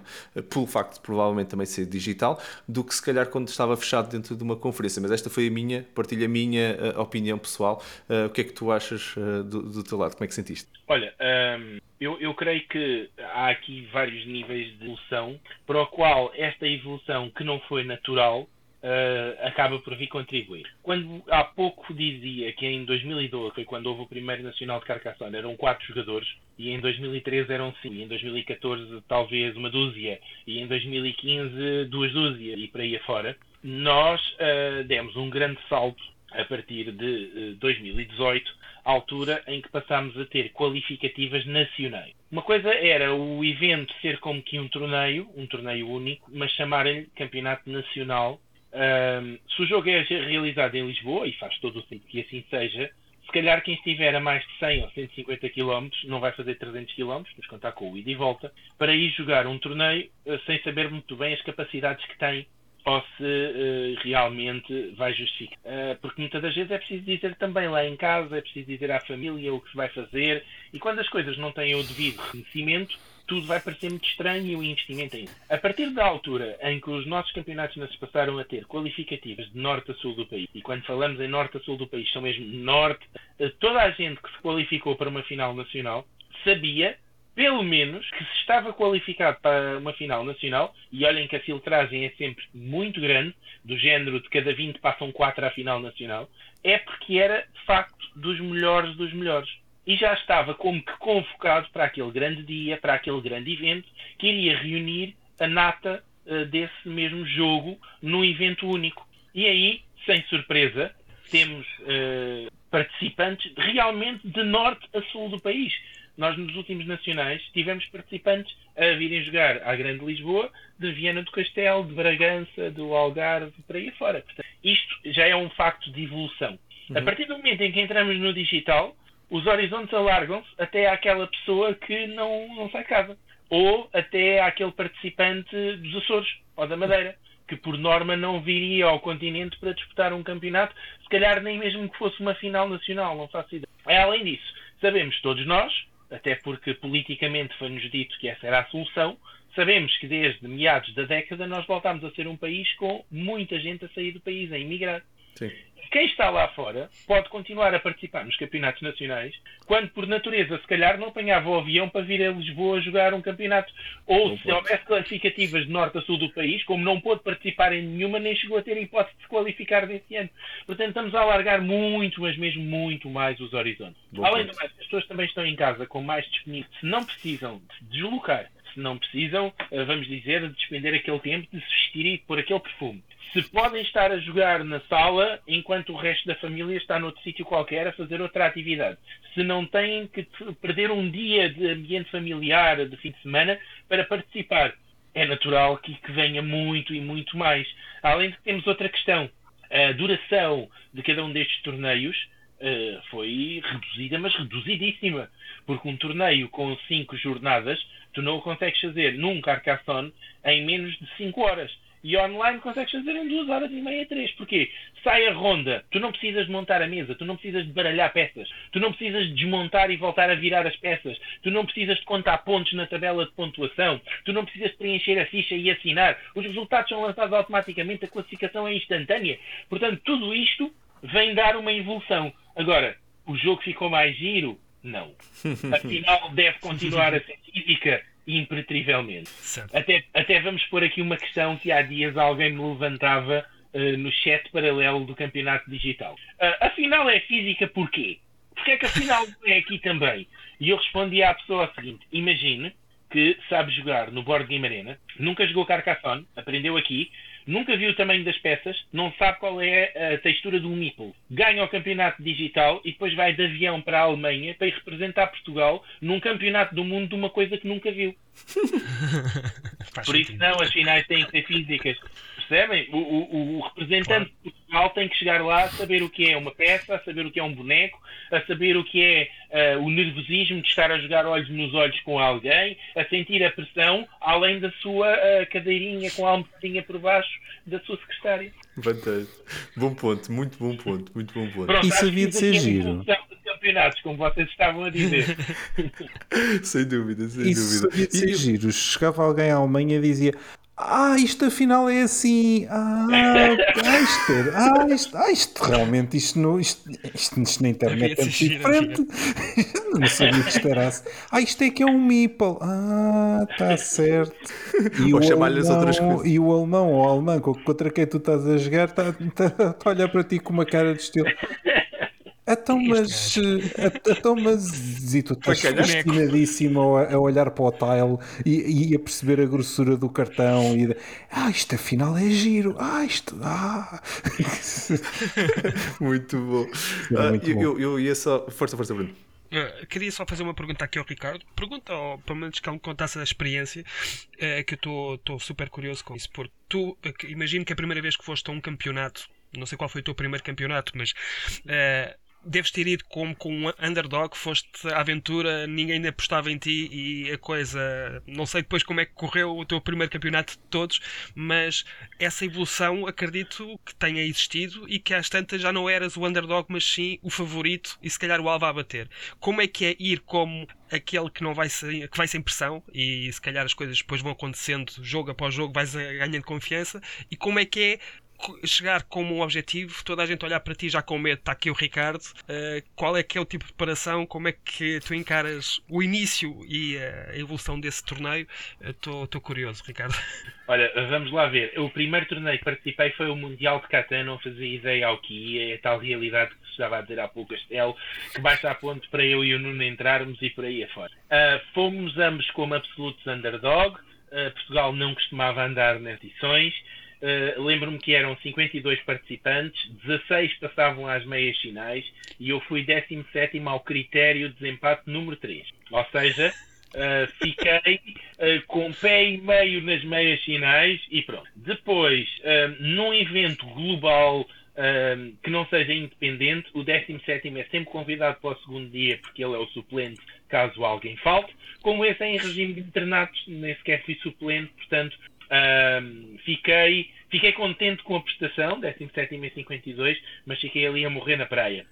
pelo facto de provavelmente também ser digital, do que se calhar quando estava fechado dentro de uma conferência. Mas esta foi a minha, partilha a minha eh, opinião pessoal. Uh, o que é que tu achas uh, do, do, teu lado? Como é que sentiste? Olha, ehm, eu, eu creio que há aqui vários níveis de evolução, para o qual esta evolução que não foi natural uh, acaba por vir contribuir. Quando há pouco dizia que em 2012 foi quando houve o primeiro Nacional de Carcassonne, eram quatro jogadores, e em 2013 eram cinco, em 2014 talvez uma dúzia, e em 2015 duas dúzias, e por aí afora, nós uh, demos um grande salto a partir de 2018, eh, altura em que passámos a ter qualificativas nacionais. Uma coisa era o evento ser como que um torneio, um torneio único, mas chamarem-lhe Campeonato Nacional um, se o jogo é realizado em Lisboa, e faz todo o sentido que assim seja, se calhar quem estiver a mais de 100 ou 150 km não vai fazer 300 km, mas contar com o ida e volta, para ir jogar um torneio uh, sem saber muito bem as capacidades que tem ou se uh, realmente vai justificar. Uh, porque muitas das vezes é preciso dizer também lá em casa, é preciso dizer à família o que se vai fazer, e quando as coisas não têm o devido conhecimento, tudo vai parecer muito estranho e o investimento ainda. A partir da altura em que os nossos campeonatos nacionais passaram a ter qualificativas de norte a sul do país, e quando falamos em norte a sul do país, são mesmo norte, eh, toda a gente que se qualificou para uma final nacional sabia pelo menos que se estava qualificado para uma final nacional, e olhem que a filtragem é sempre muito grande, do género de cada 20 passam 4 à final nacional, é porque era de facto dos melhores dos melhores e já estava como que convocado para aquele grande dia, para aquele grande evento, que iria reunir a nata uh, desse mesmo jogo num evento único. E aí, sem surpresa, temos uh, participantes realmente de norte a sul do país. Nós, nos últimos nacionais, tivemos participantes a virem jogar à Grande Lisboa, de Viana do Castelo, de Bragança, do Algarve, por aí fora. Portanto, isto já é um facto de evolução. Uhum. A partir do momento em que entramos no digital, os horizontes alargam-se até àquela pessoa que não, não sai de casa. Ou até àquele participante dos Açores ou da Madeira, que por norma não viria ao continente para disputar um campeonato, se calhar nem mesmo que fosse uma final nacional, não faço ideia. Além disso, sabemos todos nós, até porque politicamente foi-nos dito que essa era a solução, sabemos que desde meados da década nós voltámos a ser um país com muita gente a sair do país, a emigrar. Sim quem está lá fora pode continuar a participar nos campeonatos nacionais, quando por natureza, se calhar, não apanhava o avião para vir a Lisboa jogar um campeonato. Ou não se pode. houvesse classificativas de norte a sul do país, como não pôde participar em nenhuma, nem chegou a ter hipótese de se qualificar desse ano. Portanto, estamos a alargar muito, mas mesmo muito mais os horizontes. Bom Além do mais, as pessoas também estão em casa com mais disponíveis. Se não precisam de deslocar, se não precisam, eh, vamos dizer, de despender aquele tempo de se vestir e pôr aquele perfume se podem estar a jogar na sala enquanto o resto da família está noutro sítio qualquer a fazer outra atividade. Se não têm que perder um dia de ambiente familiar de fim de semana para participar. é natural que, que venha muito e muito mais. Além de que temos outra questão. A duração de cada um destes torneios uh, foi reduzida, mas reduzidíssima. Porque um torneio com 5 jornadas, tu não o consegues fazer num Carcassonne em menos de 5 horas. E online consegues fazer em 2 horas e meia, 3. Porquê? Sai a ronda, tu não precisas de montar a mesa, tu não precisas de baralhar peças, tu não precisas de desmontar e voltar a virar as peças, tu não precisas de contar pontos na tabela de pontuação, tu não precisas de preencher a ficha e assinar. Os resultados são lançados automaticamente, a classificação é instantânea. Portanto, tudo isto vem dar uma evolução. Agora, o jogo ficou mais giro? Não. Afinal, deve continuar a ser física impenetrivelmente. Até, até vamos pôr aqui uma questão que há dias alguém me levantava uh, no chat paralelo do campeonato digital. Uh, afinal é física porquê? Porque é que afinal é aqui também? E eu respondi à pessoa o seguinte: imagine que sabe jogar no Board Game Arena, nunca jogou Carcassonne, aprendeu aqui, nunca viu o tamanho das peças, não sabe qual é a textura de um meeple. Ganha o campeonato digital e depois vai de avião para a Alemanha para ir representar Portugal num campeonato do mundo de uma coisa que nunca viu. Por isso não, as finais têm que ser físicas. Percebem? O, o, o representante claro. de Portugal tem que chegar lá a saber o que é uma peça, a saber o que é um boneco, a saber o que é uh, o nervosismo de estar a jogar olhos nos olhos com alguém, a sentir a pressão, além da sua uh, cadeirinha com a almofadinha por baixo da sua secretária. Fantástico. Bom ponto, muito bom ponto, muito bom ponto. Pronto, Isso havia de ser giro. Campeonatos, como vocês estavam a dizer. sem dúvida, sem Isso dúvida. Havia de ser e... giro. Chegava alguém à Alemanha e dizia: ah, isto afinal é assim. Ah, ah, isto, é, ah, isto, ah, isto realmente, isto, no, isto, isto, isto na internet é diferente. não sabia que isto era assim. Ah, isto é que é um meeple. Ah, está certo. E Ou chamar-lhe as outras coisas. E o alemão, ou o alemão contra quem tu estás a jogar, está tá, tá a olhar para ti com uma cara de estilo. Então, mas, eh, então, mas e tu estás fascinadíssimo a, a, olhar para o tile e, e, a perceber a grossura do cartão e de, ah, isto afinal é giro, ah, isto, ah. muito bom. Ah, muito eu, bom. Eu, eu ia só, força, força, Bruno. Uh, queria só fazer uma pergunta aqui ao Ricardo. Pergunta, ou pelo menos que ele me contasse a experiência, uh, que eu estou super curioso com isso. Porque tu, uh, imagino que a primeira vez que foste a um campeonato, não sei qual foi o teu primeiro campeonato, mas deves ter ido como com um underdog, foste à aventura, ninguém apostava em ti e a coisa. Não sei depois como é que correu o teu primeiro campeonato de todos, mas essa evolução acredito que tenha existido e que às tantas já não eras o underdog, mas sim o favorito e se calhar o alvo a bater. Como é que é ir como aquele que não vai sem, que vai sem pressão e se calhar as coisas depois vão acontecendo jogo após jogo, vais ganhando confiança e como é que é chegar como um objetivo, toda a gente olhar para ti já com medo, está aqui o Ricardo, uh, qual é que é o tipo de preparação, como é que tu encaras o início e a evolução desse torneio? Estou uh, curioso, Ricardo. Olha, vamos lá ver. O primeiro torneio que participei foi o Mundial de Catan, não fazia ideia ao que ia, é a tal realidade que se estava a dizer há pouco, Castelo, que basta a ponte para eu e o Nuno entrarmos e por aí afora. Uh, fomos ambos como absolutos underdog, Portugal não costumava andar nas edições, Uh, Lembro-me que eram 52 participantes, 16 passavam às meias finais e eu fui 17 ao critério de desempate número 3. Ou seja, uh, fiquei uh, com pé e meio nas meias finais e pronto. Depois, num evento global que não seja independente, o 17 é sempre convidado para o segundo dia porque ele é o suplente caso alguém falte. Como esse é em regime de internatos, nem sequer fui suplente, portanto um, fiquei, fiquei contente com a prestação, 17 e 52, mas fiquei ali a morrer na praia.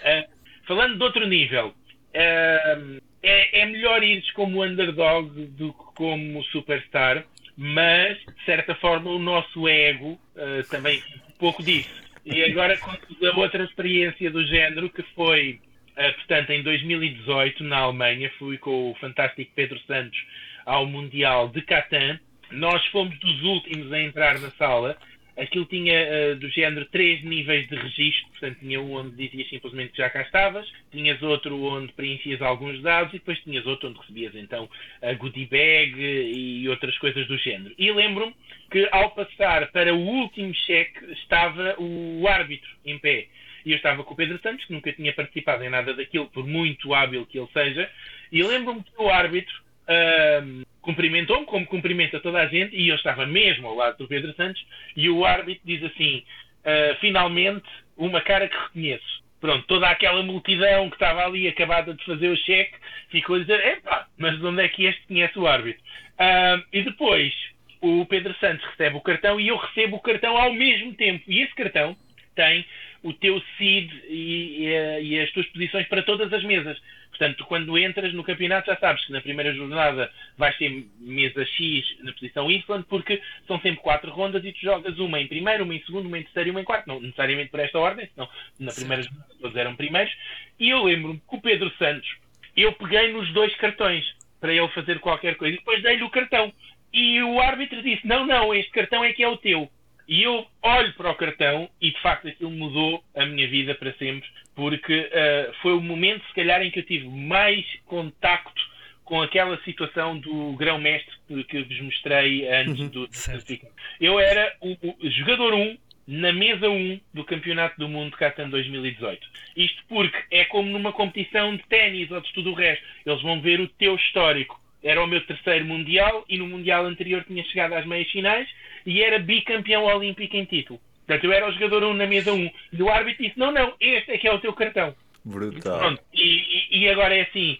Uh, falando de outro nível, uh, é, é, melhor ires como underdog do que como superstar, mas de certa forma o nosso ego uh, também pouco disso. E agora conto a outra experiência do género que foi, portanto, em 2018 na Alemanha, fui com o fantástico Pedro Santos ao Mundial de Catan nós fomos dos últimos a entrar na sala. Aquilo tinha uh, do género três níveis de registro, portanto tinha um onde dizias simplesmente que já cá estavas, tinhas outro onde preenchias alguns dados e depois tinhas outro onde recebias então a goodie bag e outras coisas do género. E lembro-me que ao passar para o último cheque estava o árbitro em pé. E eu estava com o Pedro Santos, que nunca tinha participado em nada daquilo, por muito hábil que ele seja, e lembro-me que o árbitro uh, cumprimentou-me como cumprimenta toda a gente e eu estava mesmo ao lado do Pedro Santos e o árbitro diz assim, uh, finalmente uma cara que reconheço. Pronto, toda aquela multidão que estava ali acabada de fazer o cheque ficou a dizer, epá, mas de onde é que este conhece o árbitro? Uh, e depois o Pedro Santos recebe o cartão e eu recebo o cartão ao mesmo tempo. E esse cartão tem o teu seed e, e, e, as tuas posições para todas as mesas. Portanto, quando entras no campeonato já sabes que na primeira jornada vais ter mesa X na posição Y, porque são sempre quatro rondas e tu jogas uma em primeiro, uma em segundo, uma em terceiro e uma em quarto. Não necessariamente por esta ordem, senão na primeira jornada todos eram primeiros. E eu lembro-me que o Pedro Santos, eu peguei nos dois cartões para ele fazer qualquer coisa e depois dei-lhe o cartão. E o árbitro disse: Não, não, este cartão é que é o teu. E eu olho para o cartão e de facto aquilo mudou a minha vida para sempre, porque uh, foi o momento, se calhar, em que eu tive mais contacto com aquela situação do grão-mestre que vos mostrei antes uhum, do, do Eu era o, o, jogador 1 na mesa 1 do Campeonato do Mundo de Catan 2018. Isto porque é como numa competição de ténis ou de tudo o resto. Eles vão ver o teu histórico. Era o meu terceiro Mundial e no Mundial anterior tinha chegado às meias finais e era bicampeão olímpico em título. Portanto, eu era o jogador 1 na mesa 1 e o árbitro disse: Não, não, este é que é o teu cartão. Brutal. E, e, e agora é assim: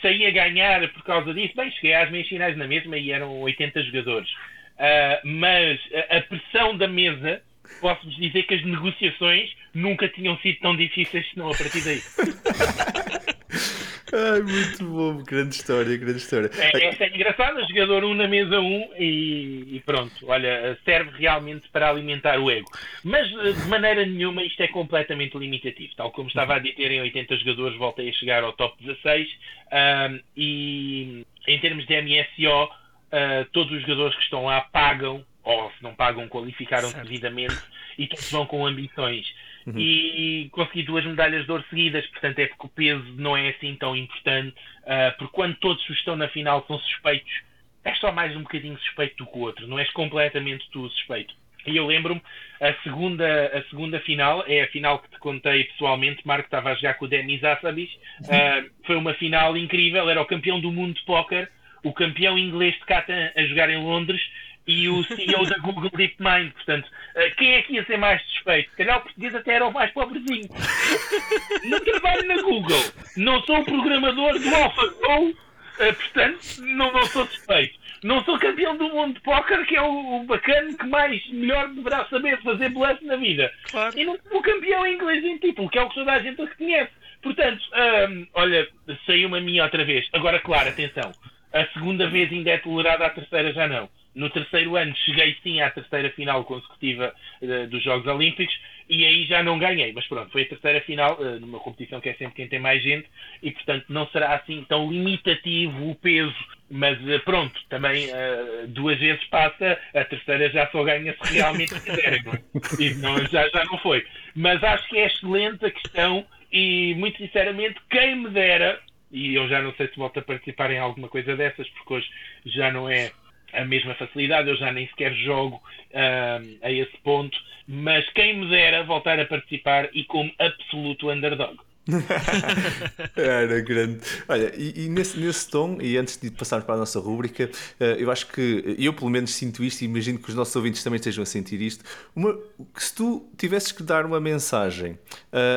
saí a ganhar por causa disso. Bem, cheguei às meias finais na mesma e eram 80 jogadores. Uh, mas a, a pressão da mesa, posso-vos dizer que as negociações nunca tinham sido tão difíceis, senão a partir daí. Ai, muito bom, grande história, grande história. É, essa é engraçada, jogador 1 na mesa 1 e, e, pronto, olha, serve realmente para alimentar o ego. Mas eh, de maneira nenhuma isto é completamente limitativo. Tal como estava a dizer, em 80 jogadores voltei a chegar ao top 16 um, e em termos de MSO, uh, todos os jogadores que estão lá pagam, ou se não pagam, qualificaram-se devidamente e todos vão com ambições uhum. e consegui duas medalhas de ouro seguidas, portanto é porque o peso não é assim tão importante, uh, porque quando todos estão na final são suspeitos, és só mais um bocadinho suspeito do que o outro, não és completamente tu suspeito. E eu lembro-me, a segunda, a segunda final, é a final que te contei pessoalmente, Marco estava a jogar com o Denis Assabis, uh, foi uma final incrível, era o campeão do mundo de póquer, o campeão inglês de Catan a jogar em Londres, e o CEO da Google DeepMind. Portanto, eh, quem é que ia ser mais suspeito? Se calhar o português até era o mais pobrezinho. não trabalho na Google. Não sou o programador do AlphaGo. Eh, portanto, não, não sou suspeito. Não sou campeão do mundo de póquer, que é o, o bacana que mais melhor deverá saber fazer bluff na vida. Claro. E não sou campeão em inglês em título, que é o que toda a gente reconhece. Portanto, hum, olha, saiu uma minha outra vez. Agora, claro, atenção. A segunda vez ainda é tolerada, a terceira já não. No terceiro ano cheguei sim à terceira final consecutiva uh, dos Jogos Olímpicos e aí já não ganhei. Mas pronto, foi a terceira final uh, numa competição que é sempre quem tem mais gente e portanto não será assim tão limitativo o peso. Mas uh, pronto, também duas vezes passa, a terceira já só ganha se realmente quiser. É? E não, já, já não foi. Mas acho que é excelente a questão e muito sinceramente, quem me dera e eu já não sei se volto a participar em alguma coisa dessas, porque hoje já não é a mesma facilidade, eu já nem sequer jogo uh, a esse ponto, mas quem me dera voltar a participar e como absoluto underdog. Era grande. Olha, e, e, nesse, nesse tom, e antes de passarmos para a nossa rúbrica, uh, eu acho que eu pelo menos sinto isto e imagino que os nossos ouvintes também estejam a sentir isto. Uma, se tu tivesses que dar uma mensagem uh,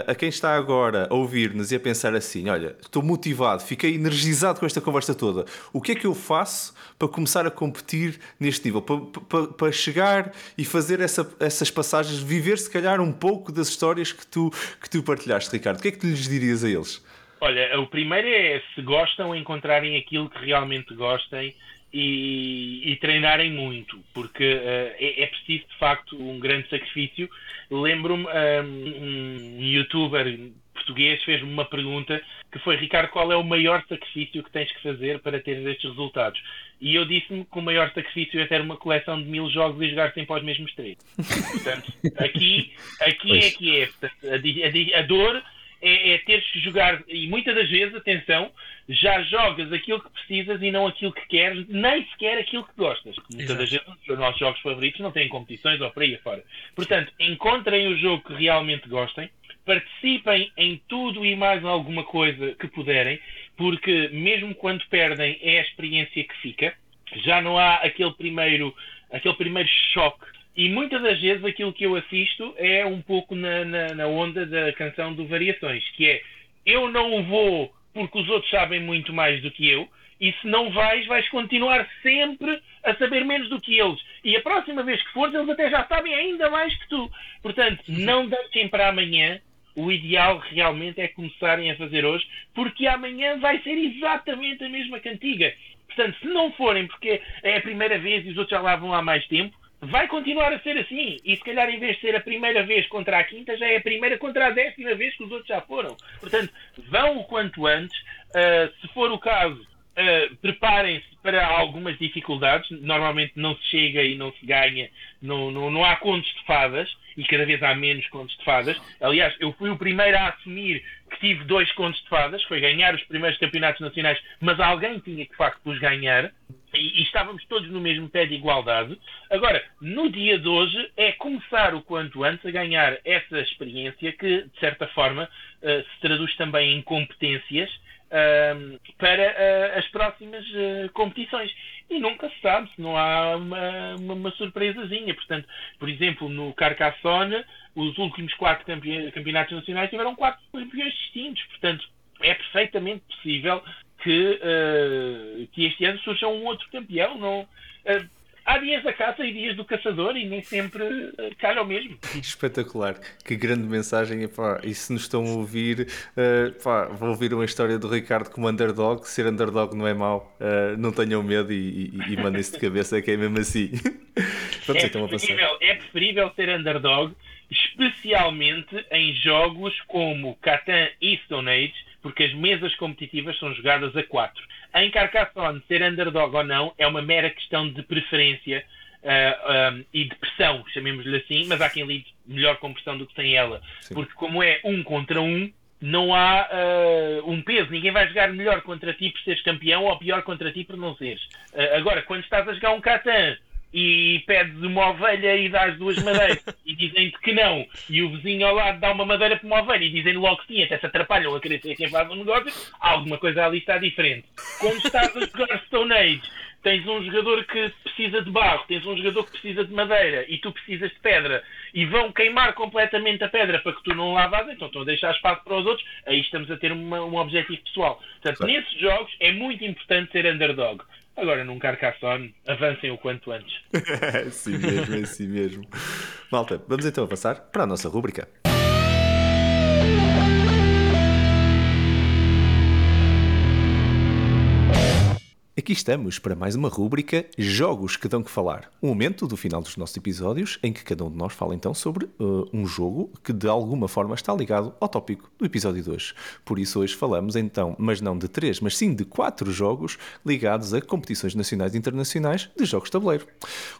a quem está agora a ouvir-nos e a pensar assim: olha, estou motivado, fiquei energizado com esta conversa toda, o que é que eu faço para começar a competir neste nível? Para, para, para chegar e fazer essa, essas passagens, viver se calhar um pouco das histórias que tu, que tu partilhaste, Ricardo? O que é que tu lhes dirias a eles? Olha, o primeiro é se gostam, encontrarem aquilo que realmente gostem e, e treinarem muito, porque uh, é, é, preciso de facto um grande sacrifício. Lembro-me, um, um youtuber português fez-me uma pergunta que foi: Ricardo, qual é o maior sacrifício que tens que fazer para ter estes resultados? E eu disse-me que o maior sacrifício é ter uma coleção de mil jogos e jogar sempre aos mesmos três. Portanto, aqui, aqui é que é. Portanto, a, a, a dor é, é teres que jogar, e muitas das vezes, atenção, já jogas aquilo que precisas e não aquilo que queres, nem sequer aquilo que gostas. Muitas das vezes os nossos jogos favoritos não têm competições ou por aí afora. Portanto, encontrem o jogo que realmente gostem, participem em tudo e mais alguma coisa que puderem, porque mesmo quando perdem é a experiência que fica. Já não há aquele primeiro, aquele primeiro choque. E muitas das vezes aquilo que eu assisto é um pouco na, na, na onda da canção do Variações, que é eu não vou porque os outros sabem muito mais do que eu, e se não vais, vais continuar sempre a saber menos do que eles. E a próxima vez que fores, eles até já sabem ainda mais que tu. Portanto, não deixem para amanhã. O ideal realmente é começarem a fazer hoje, porque amanhã vai ser exatamente a mesma cantiga. Portanto, se não forem porque é a primeira vez e os outros já lá vão há mais tempo, vai continuar a ser assim. E se calhar, em vez de ser a primeira vez contra a quinta, já é a primeira contra a décima vez que os outros já foram. Portanto, vão o quanto antes. Uh, se for o caso, uh, preparem-se para algumas dificuldades. Normalmente não se chega e não se ganha, não, não, não há contos de fadas e cada vez há menos contos de fadas. Aliás, eu fui o primeiro a assumir que tive dois contos de fadas, foi ganhar os primeiros campeonatos nacionais, mas alguém tinha que de facto os ganhar e, e, estávamos todos no mesmo pé de igualdade. Agora, no dia de hoje, é começar o quanto antes a ganhar essa experiência que, de certa forma, uh, se traduz também em competências uh, para uh, as próximas eh, competições. E nunca se sabe se não há uma, uma, uma surpresazinha. Portanto, por exemplo, no Carcassonne, os últimos quatro campe campeonatos nacionais tiveram quatro campeões distintos. Portanto, é perfeitamente possível que, uh, que este ano surja um outro campeão. Não, uh, há dias da caça e dias do caçador e nem sempre uh, calha o mesmo. Espetacular, que grande mensagem. E, pá, e se nos estão a ouvir, uh, pá, vou ouvir uma história do Ricardo como underdog. Ser underdog não é mau, uh, não tenham medo e, e, e mandem-se de cabeça, que é mesmo assim. Vamos é, então preferível, é preferível ser underdog, especialmente em jogos como Catan e Stone Age porque as mesas competitivas são jogadas a 4. Em Carcassonne, ser underdog ou não é uma mera questão de preferência uh, ah, um, e de pressão, chamemos-lhe assim, mas há quem lide melhor com pressão do que sem ela. Sim. Porque como é um contra um, não há uh, um peso. Ninguém vai jogar melhor contra ti por seres campeão ou pior contra ti por não seres. Uh, agora, quando estás a jogar um Catan e pedes uma ovelha e dás duas madeiras. E dizem-te que não, e o vizinho ao lado dá uma madeira para uma ovelha. E dizem logo que sim, até se atrapalham a querer ser quem faz o negócio, alguma coisa ali está diferente. Quando estás a jogar Stone Age, tens um jogador que precisa de barro, tens um jogador que precisa de madeira e tu precisas de pedra. E vão queimar completamente a pedra para que tu não lavas, então estão a deixar espaço para os outros, aí estamos a ter uma, um objetivo pessoal. Portanto, nesses jogos é muito importante ser underdog. Agora, num Carcassonne, avancem o quanto antes. é assim mesmo, é assim mesmo. Malta, vamos então avançar para a nossa rúbrica. Aqui estamos para mais uma rúbrica Jogos que dão que falar. Um momento do final dos nossos episódios em que cada um de nós fala então sobre uh, um jogo que de alguma forma está ligado ao tópico do episódio 2. Por isso hoje falamos então, mas não de três, mas sim de quatro jogos ligados a competições nacionais e internacionais de jogos de tabuleiro.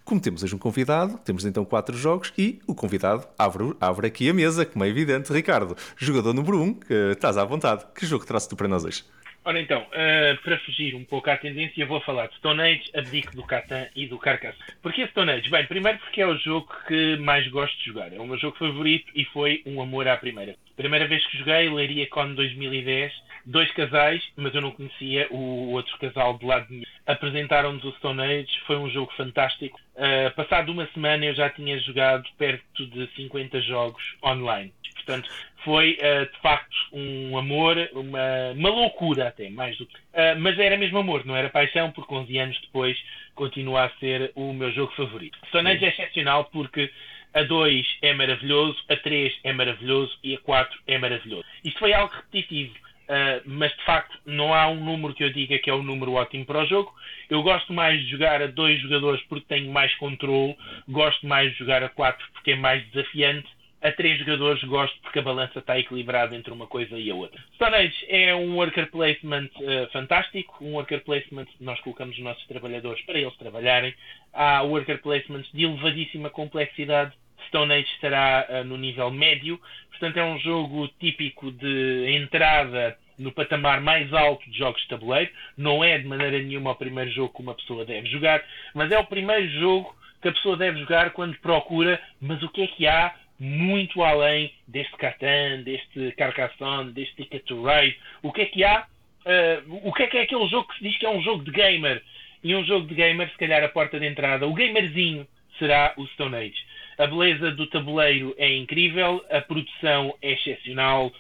Como temos hoje um convidado, temos então quatro jogos e o convidado abre, abre aqui a mesa, como é evidente. Ricardo, jogador número 1, um, estás à vontade. Que jogo traz tu para nós hoje? Ora então, uh, para fugir um pouco à tendência, vou falar de Stone Age, abdico do Catan e do Carcassonne. Porquê Stone Age? Bem, primeiro porque é o jogo que mais gosto de jogar. É o meu jogo favorito e foi um amor à primeira. Primeira vez que joguei, Leiria Con 2010, dois casais, mas eu não conhecia o outro casal de lado mim. Apresentaram-nos o Stone Age, foi um jogo fantástico. Uh, passado uma semana eu já tinha jogado perto de 50 jogos online. Portanto, foi uh, de facto um amor, uma, uma loucura até, mais do que. Uh, mas era mesmo amor, não era paixão, porque 11 anos depois continua a ser o meu jogo favorito. Stone Age é excepcional porque a 2 é maravilhoso, a 3 é maravilhoso e a 4 é maravilhoso. Isto foi algo repetitivo. Uh, mas de facto não há um número que eu diga que é um número ótimo para o jogo. Eu gosto mais de jogar a dois jogadores porque tenho mais controle, gosto mais de jogar a quatro porque é mais desafiante a três jogadores gosto porque a balança está equilibrada entre uma coisa e a outra. Stone Age é um worker placement uh, fantástico, um worker placement que nós colocamos os nossos trabalhadores para eles trabalharem. Há worker placements de elevadíssima complexidade. Stone Age estará uh, no nível médio, portanto é um jogo típico de entrada no patamar mais alto de jogos de tabuleiro. Não é de maneira nenhuma o primeiro jogo que uma pessoa deve jogar, mas é o primeiro jogo que a pessoa deve jogar quando procura, mas o que é que há muito além deste Catan, deste Carcassonne, deste Ticket to Ride. O que é que há? Uh, o que é que é aquele jogo que se diz que é um jogo de gamer? E um jogo de gamer, se calhar a porta de entrada, o gamerzinho, será o Stone Age. A beleza do tabuleiro é incrível, a produção é excepcional,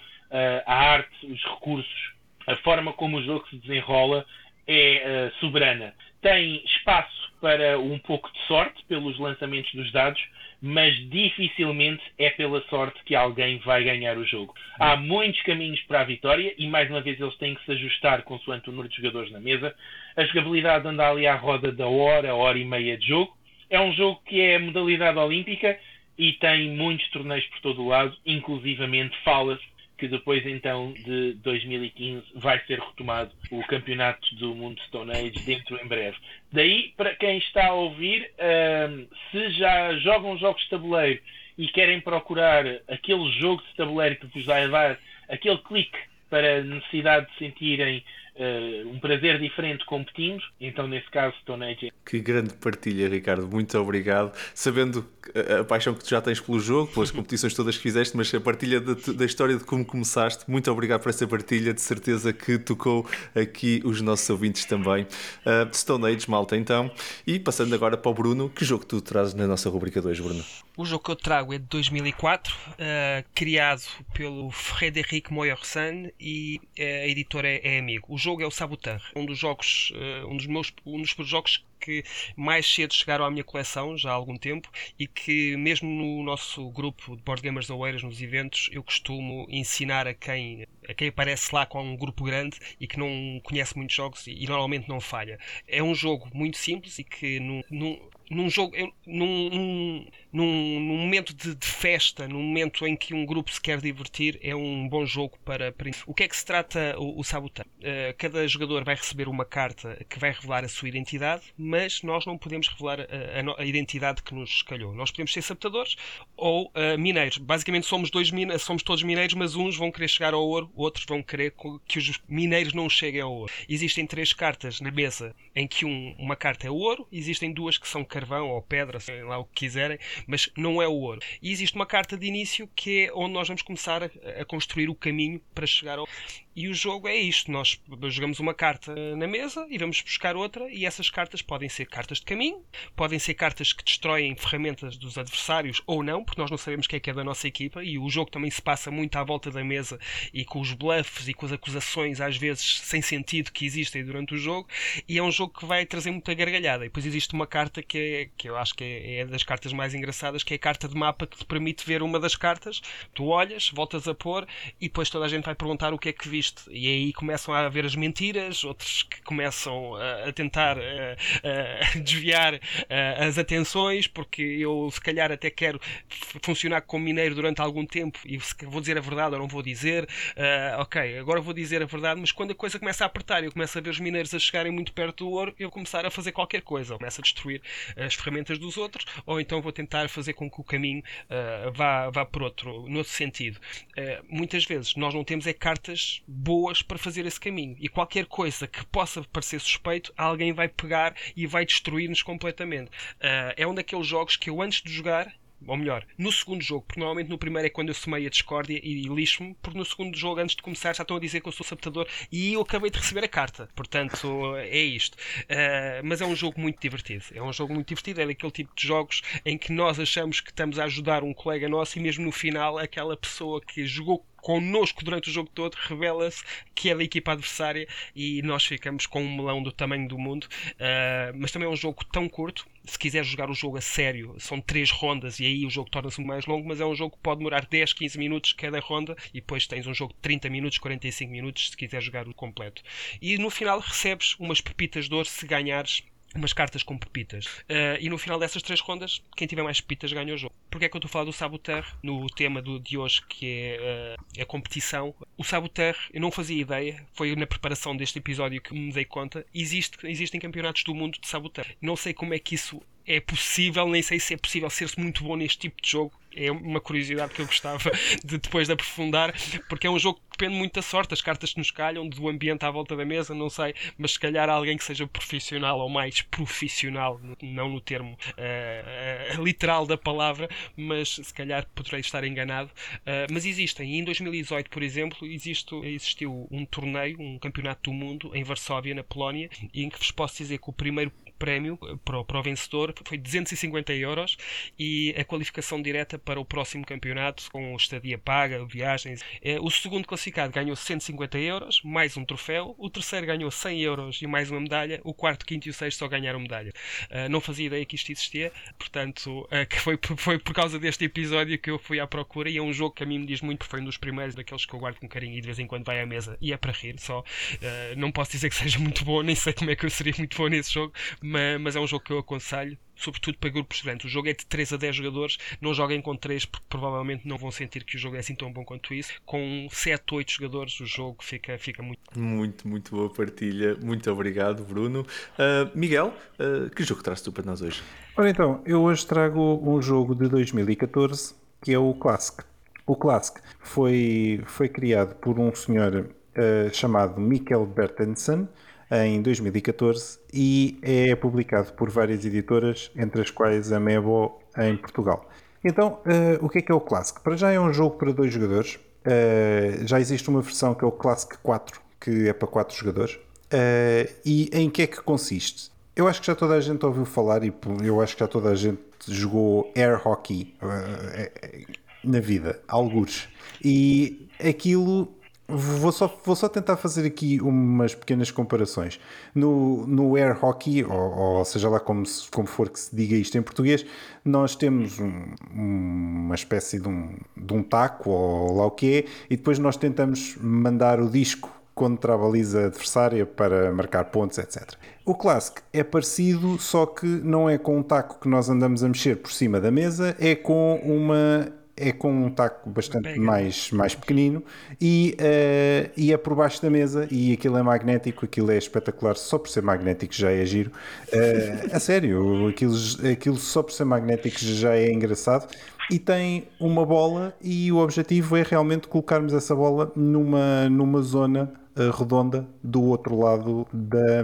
a arte, os recursos, a forma como o jogo se desenrola é soberana. Tem espaço para um pouco de sorte pelos lançamentos dos dados, mas dificilmente é pela sorte que alguém vai ganhar o jogo. Há muitos caminhos para a vitória e, mais uma vez, eles têm que se ajustar consoante o número de jogadores na mesa. A jogabilidade anda ali à roda da hora, hora e meia de jogo. É um jogo que é modalidade olímpica e tem muitos torneios por todo o lado, inclusivamente fala-se que depois então de 2015 vai ser retomado o campeonato do mundo Stone Age dentro em breve. Daí, para quem está a ouvir, um, se já jogam jogos de tabuleiro e querem procurar aquele jogo de tabuleiro que vos vai dar aquele clique para a necessidade de sentirem uh, um prazer diferente competindo, então nesse caso Stone Age. Que grande partilha, Ricardo, muito obrigado. Sabendo a, a paixão que tu já tens pelo jogo, pelas competições todas que fizeste, mas a partilha da, da, história de como começaste, muito obrigado por essa partilha, de certeza que tocou aqui os nossos ouvintes também. Uh, Stone Age, malta, então. E passando agora para o Bruno, que jogo tu trazes na nossa rubrica 2, Bruno? O jogo que eu trago é de 2004, uh, criado pelo Frédéric Moyersan e uh, a editora é, é Amigo. O jogo é o Saboteur, um dos jogos, uh, um dos meus, um dos jogos que mais cedo chegaram à minha coleção, já há algum tempo, e que mesmo no nosso grupo de Board Gamers Oeiras, nos eventos, eu costumo ensinar a quem, a quem aparece lá com um grupo grande e que não conhece muitos jogos e, e normalmente não falha. É um jogo muito simples e que num, num, num jogo, num, num, num, momento de, de, festa, num momento em que um grupo se quer divertir, é um bom jogo para. para... O que é que se trata o, o? Uh, cada jogador vai receber uma carta que vai revelar a sua identidade, mas nós não podemos revelar a, a, a identidade que nos calhou. Nós podemos ser sabotadores ou uh, mineiros. Basicamente somos dois somos todos mineiros, mas uns vão querer chegar ao ouro, outros vão querer que os mineiros não cheguem ao ouro. Existem três cartas na mesa em que um, uma carta é ouro, existem duas que são carvão ou pedra, sei lá o que quiserem, mas não é o ouro. E existe uma carta de início que é onde nós vamos começar a, a construir o caminho para chegar ao. E o jogo é isto: nós jogamos uma carta na mesa e vamos buscar outra, e essas cartas podem ser cartas de caminho, podem ser cartas que destroem ferramentas dos adversários ou não, porque nós não sabemos quem é que é da nossa equipa, e o jogo também se passa muito à volta da mesa e com os bluffs e com as acusações, às vezes sem sentido, que existem durante o jogo, e é um jogo que vai trazer muita gargalhada. E depois existe uma carta que, é, que eu acho que é, é das cartas mais engraçadas, que é a carta de mapa que te permite ver uma das cartas, tu olhas, voltas a pôr, e depois toda a gente vai perguntar o que é que viste isto. E aí começam a haver as mentiras, outros que começam a, a tentar a, a desviar as atenções, porque eu se calhar até quero funcionar como mineiro durante algum tempo e vou dizer a verdade ou não vou dizer. Uh, ok, agora vou dizer a verdade, mas quando a coisa começa a apertar e eu começo a ver os mineiros a chegarem muito perto do ouro, eu começar a fazer qualquer coisa. Eu começo a destruir as ferramentas dos outros, ou então vou tentar fazer com que o caminho uh, vá, vá por outro, no outro sentido. Uh, muitas vezes nós não temos é cartas boas para fazer esse caminho. E qualquer coisa que possa parecer suspeito, alguém vai pegar e vai destruir-nos completamente. Uh, é um daqueles jogos que eu, antes de jogar, ou melhor, no segundo jogo, porque normalmente no primeiro é quando eu somei a discórdia e lixo-me, porque no segundo jogo, antes de começar, já estão a dizer que eu sou sabotador e eu acabei de receber a carta. Portanto, é isto. Uh, mas é um jogo muito divertido. É um jogo muito divertido, é daquele tipo de jogos em que nós achamos que estamos a ajudar um colega nosso e mesmo no final aquela pessoa que jogou connosco durante o jogo todo, revela-se que é da equipa adversária e nós ficamos com um melão do tamanho do mundo. Uh, mas também é um jogo tão curto. Se quiser jogar o jogo a sério, são três rondas e aí o jogo torna-se mais longo, mas é um jogo que pode demorar 10, 15 minutos cada ronda e depois tens um jogo de 30 minutos, 45 minutos se quiser jogar o completo. E no final recebes umas pepitas de ouro se ganhares umas cartas com pepitas. Uh, e no final dessas três rondas, quem tiver mais pepitas ganha o jogo. Porquê é que eu estou a falar do Saboteur no tema do, de hoje, que é uh, a competição? O Saboteur, eu não fazia ideia, foi na preparação deste episódio que me dei conta, existe, existem campeonatos do mundo de Saboteur. Não sei como é que isso é possível, nem sei se é possível ser-se muito bom neste tipo de jogo. É uma curiosidade que eu gostava de depois de aprofundar, porque é um jogo que depende muito da sorte, as cartas que nos calham, do ambiente à volta da mesa, não sei, mas se calhar alguém que seja profissional ou mais profissional, não no termo uh, uh, literal da palavra, mas se calhar poderei estar enganado. Uh, mas existem, e em 2018, por exemplo, existiu um torneio, um campeonato do mundo em Varsóvia, na Polónia, em que vos posso dizer que o primeiro prémio para o, para o vencedor foi 250 euros e a qualificação direta para o próximo campeonato com estadia paga, viagens. Eh, o segundo classificado ganhou 150 euros, mais um troféu. O terceiro ganhou 100 euros e mais uma medalha. O quarto, quinto e o sexto só ganharam medalha. Uh, não fazia ideia que isto existia, portanto, foi, foi por causa deste episódio que eu fui à procura. E é um jogo que a mim me diz muito, porque foi um dos primeiros daqueles que eu guardo com carinho e de vez em quando vai à mesa e é para rir só. Não posso dizer que seja muito bom, nem sei como é que eu seria muito bom nesse jogo, mas, mas é um jogo que eu aconselho sobretudo para grupos grandes. O jogo é de 3 a 10 jogadores, não joguem com 3 porque provavelmente não vão sentir que o jogo é assim tão bom quanto isso. Com 7, 8 jogadores o jogo fica, fica muito. Muito, muito boa partilha. Muito obrigado, Bruno. Uh, Miguel, uh, que jogo traz tu para nós hoje? Ora então, eu hoje trago um jogo de 2014 que é o Classic. O Classic foi, foi criado por um senhor uh, chamado Mikkel Bertensen em 2014 e é publicado por várias editoras, entre as quais a Mebo em Portugal. Então, uh, o que é que é o Classic? Para já é um jogo para dois jogadores. Uh, já existe uma versão que é o Classic 4, que é para quatro jogadores. Uh, e em que é que consiste? Eu acho que já toda a gente ouviu falar e eu acho que já toda a gente jogou air hockey na vida, algures. E aquilo Vou só, vou só tentar fazer aqui umas pequenas comparações. No, no air hockey, ou, ou seja lá como, como for que se diga isto em português, nós temos um, uma espécie de um, de um taco, ou lá o que é, e depois nós tentamos mandar o disco contra a baliza adversária para marcar pontos, etc. O Classic é parecido, só que não é com um taco que nós andamos a mexer por cima da mesa, é com uma é com um taco bastante mais, mais pequenino e, uh, e é por baixo da mesa e aquilo é magnético, aquilo é espetacular, só por ser magnético já é giro. Uh, a sério, aquilo, aquilo só por ser magnético já é engraçado e tem uma bola e o objetivo é realmente colocarmos essa bola numa, numa zona uh, redonda do outro lado da,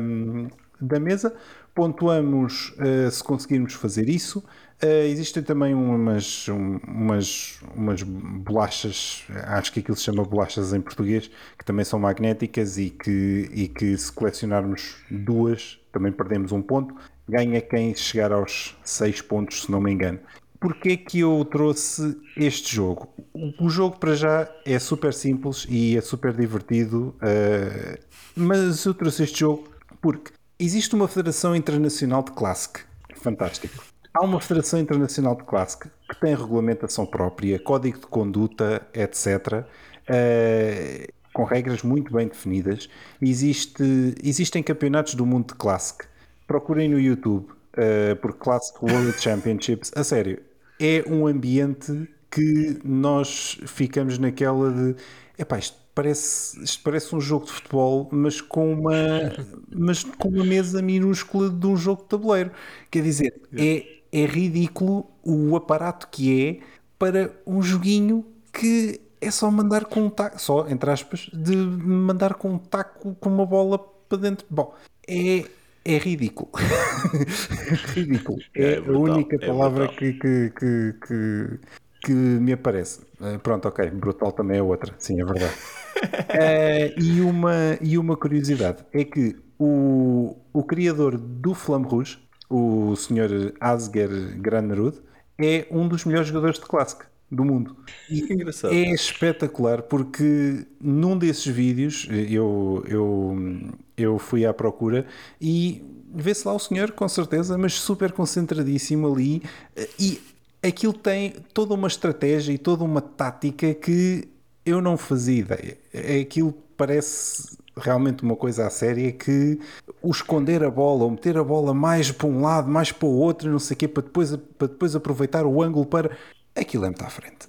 da mesa. Pontuamos se conseguirmos fazer isso. Uh, existem também umas, umas, umas bolachas, acho que aquilo se chama bolachas em português, que também são magnéticas e que, e que se colecionarmos duas também perdemos um ponto. Ganha quem chegar aos seis pontos, se não me engano. Porquê que eu trouxe este jogo? O, o jogo para já é super simples e é super divertido, uh, mas eu trouxe este jogo porque existe uma Federação Internacional de Classic. Fantástico Há uma Federação Internacional de Clássica que tem regulamentação própria, código de conduta, etc., uh, com regras muito bem definidas. Existe, existem campeonatos do mundo de Classic. Procurem no YouTube uh, por Classic World Championships. A sério, é um ambiente que nós ficamos naquela de epá, isto parece, isto parece um jogo de futebol, mas com uma, mas com uma mesa minúscula de um jogo de tabuleiro. Quer dizer, é é ridículo o aparato que é para um joguinho que é só mandar com um taco, só entre aspas, de mandar com um taco com uma bola para dentro. Bom, é, é ridículo. ridículo. É, é brutal, a única é palavra que, que, que, que, que me aparece. Eh, pronto, ok, brutal também é outra, sim, é verdade. uh, e, uma, e uma curiosidade é que o, o criador do Flamme Rouge, o Sr. Asger Granerud, é um dos melhores jogadores de clássica do mundo. E é espetacular porque num desses vídeos eu, eu, eu fui à procura e vê-se lá o senhor, com certeza, mas super concentradíssimo ali. E aquilo tem toda uma estratégia e toda uma tática que eu não fazia ideia. Aquilo parece realmente uma coisa a séria é que o esconder a bola ou meter a bola mais para um lado, mais para o outro, não sei o quê, para depois, para depois aproveitar o ângulo para. Aquilo é muito à frente.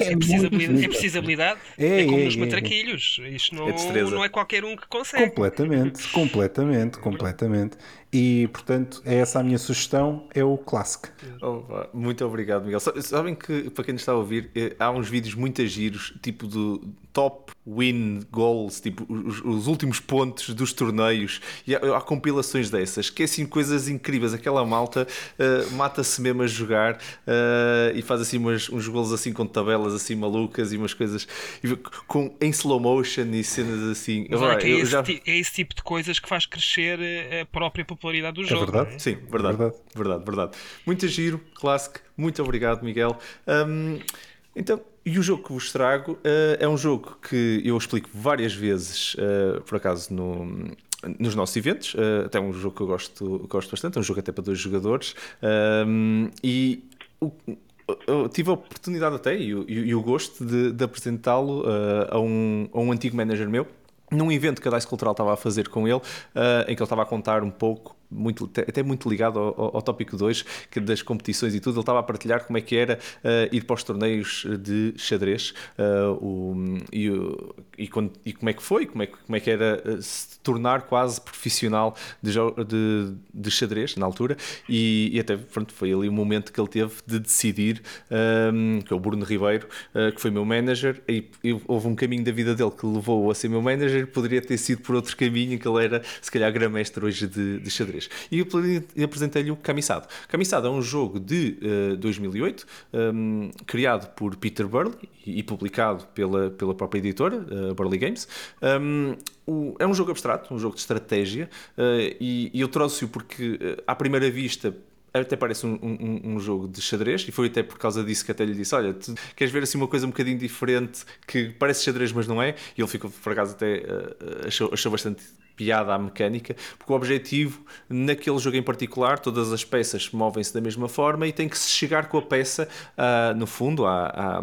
É, é, preciso, habilidade, é preciso habilidade. É, é como é, nos é, matraquilhos. Isto não é, não é qualquer um que consegue. Completamente, completamente, completamente. E, portanto, é essa a minha sugestão, é o Classic. Oh, muito obrigado, Miguel. Sabem que, para quem está a ouvir, eh, há uns vídeos muito giros, tipo do top win goals, tipo os, os últimos pontos dos torneios, e há, há, compilações dessas, que é assim coisas incríveis. Aquela malta uh, mata-se mesmo a jogar uh, e faz assim umas, uns golos assim com tabelas assim malucas e umas coisas com, em slow motion e cenas assim. Mas é, esse, já... é, esse, tipo de coisas que faz crescer a própria popularidade do é jogo. Verdade? É? Sim, verdade, verdade. Verdade, verdade. Muito giro, clássico. Muito obrigado, Miguel. Um, então, e o jogo que vos trago uh, é um jogo que eu explico várias vezes, uh, por acaso, no, nos nossos eventos. Uh, até um jogo que eu gosto, gosto bastante, é um jogo até para dois jogadores. Um, e o, eu tive a oportunidade até e, e, e o gosto de, de apresentá-lo a, um, a um antigo manager meu num evento que a Dice Cultural estava a fazer com ele, uh, em que ele estava a contar um pouco muito, até muito ligado ao, ao, tópico 2 que das competições e tudo, ele estava a partilhar como é que era uh, ir para os torneios de xadrez uh, o, e, e, quando, e, como é que foi, como é, como é que era uh, se tornar quase profissional de, de, de xadrez na altura e, e, até pronto, foi ali o momento que ele teve de decidir um, que é o Bruno Ribeiro, que foi meu manager e, houve um caminho da vida dele que levou a ser meu manager, poderia ter sido por outro caminho que ele era se calhar gramestre hoje de, de xadrez e eu apresentei-lhe o Camisado. Camisado é um jogo de uh, 2008, um, criado por Peter Burley e, e, publicado pela, pela própria editora, uh, Burley Games. Um, o, é um jogo abstrato, um jogo de estratégia, uh, e, e, eu trouxe-o porque, uh, à primeira vista, até parece um, um, um, jogo de xadrez e foi até por causa disso que até lhe disse olha, queres ver assim uma coisa um bocadinho diferente que parece xadrez mas não é e ele ficou por acaso até uh, achou, achou bastante piada à mecânica, porque o objetivo naquele jogo em particular, todas as peças movem-se da mesma forma e tem que se chegar com a peça, uh, no fundo, à, à,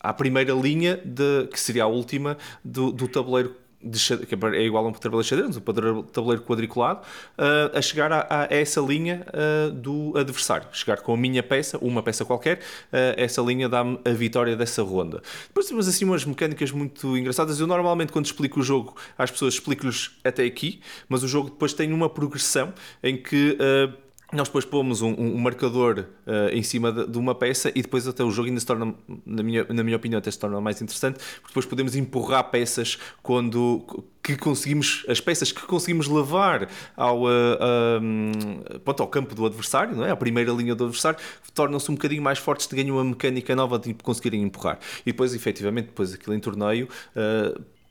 à, primeira linha, de, que seria a última, do, do tabuleiro que é igual a um tabuleiro de xadrez, um tabuleiro quadriculado, uh, a chegar a, a essa linha uh, do adversário. Chegar com a minha peça, uma peça qualquer, uh, essa linha dá-me a vitória dessa ronda. Depois temos assim umas mecânicas muito engraçadas. Eu normalmente, quando explico o jogo às pessoas, explico-lhes até aqui, mas o jogo depois tem uma progressão em que nós depois pomos um, um marcador uh, em cima de, de, uma peça e depois até o jogo ainda se torna, na minha, na minha opinião, até se torna mais interessante, porque depois podemos empurrar peças quando que conseguimos, as peças que conseguimos levar ao, uh, uh, pronto, ao campo do adversário, não é? à primeira linha do adversário, tornam-se um bocadinho mais fortes, ganham uma mecânica nova de conseguirem empurrar. E depois, efetivamente, depois aquilo em torneio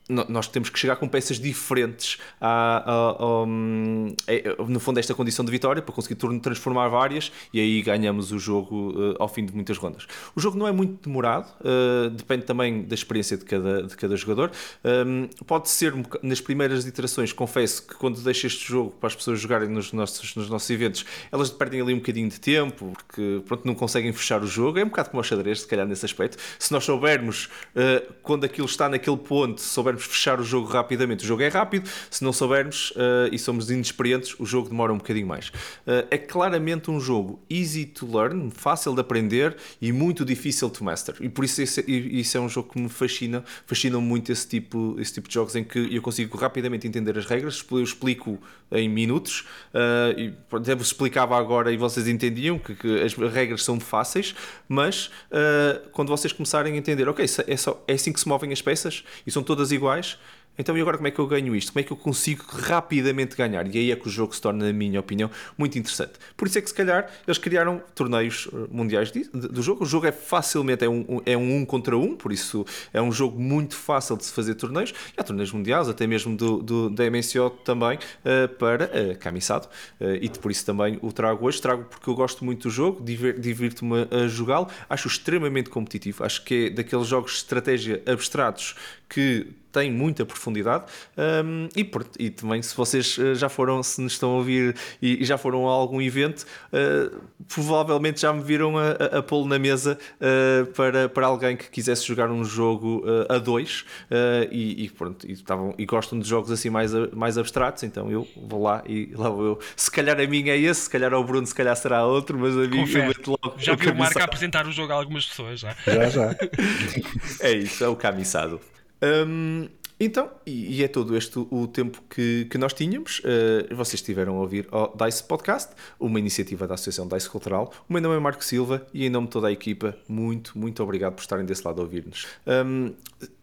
nós temos que chegar com peças diferentes a, a, a, no fundo a esta condição de vitória para conseguir transformar várias e aí ganhamos o jogo uh, ao fim de muitas rondas. O jogo não é muito demorado, uh, depende também da experiência de cada, de cada jogador. Um, pode ser nas primeiras iterações, confesso que quando deixo este jogo para as pessoas jogarem nos nossos, nos nossos eventos, elas perdem ali um bocadinho de tempo porque pronto, não conseguem fechar o jogo. É um bocado como o xadrez, se calhar nesse aspecto. Se nós soubermos uh, quando aquilo está naquele ponto, soubermos fechar o jogo rapidamente, o jogo é rápido. Se não soubermos uh, e somos inexperientes, o jogo demora um bocadinho mais. Uh, é claramente um jogo easy to learn, fácil de aprender e muito difícil to master. E por isso isso, isso é um jogo que me fascina. Fascina muito esse tipo, esse tipo de jogos em que eu consigo rapidamente entender as regras. Eu explico em minutos. Uh, e, até vos explicava agora e vocês entendiam que, que as regras são fáceis, mas uh, quando vocês começarem a entender, ok, é, só, é assim que se movem as peças e são todas iguais iguais então, e agora como é que eu ganho isto? Como é que eu consigo rapidamente ganhar? E aí é que o jogo se torna, na minha opinião, muito interessante. Por isso é que, se calhar, eles criaram torneios eh, mundiais do jogo. O jogo é facilmente, é um, é um um contra um, por isso é um jogo muito fácil de se fazer torneios. E há torneios mundiais, até mesmo do, do, da MSO também, uh, para uh, camisado. Uh, e por isso também o trago hoje. Trago porque eu gosto muito do jogo, divirto-me a jogá-lo. Acho extremamente competitivo. Acho que é daqueles jogos de estratégia abstratos que tem muita profundidade um, e, e, também se vocês eh, já foram, se nos estão a ouvir e, e já foram a algum evento, uh, provavelmente já me viram a, a, a pô-lo na mesa uh, para, para alguém que quisesse jogar um jogo uh, a dois e, e, pronto, e, tavam, e gostam de jogos assim mais, mais abstratos, então eu vou lá e lá vou eu. Se calhar a minha é esse, se calhar ao Bruno, se calhar será outro, mas a mim eu meto logo. Já vi o Marco a apresentar o jogo a algumas pessoas já. Já, já. é isso, é o camiçado. Um, então, e, é todo este o tempo que, que nós tínhamos. Uh, vocês estiveram a ouvir o DICE Podcast, uma iniciativa da Associação DICE Cultural. O meu nome é Marco Silva e, em nome de toda a equipa, muito, muito obrigado por estarem desse lado a ouvir-nos. Um,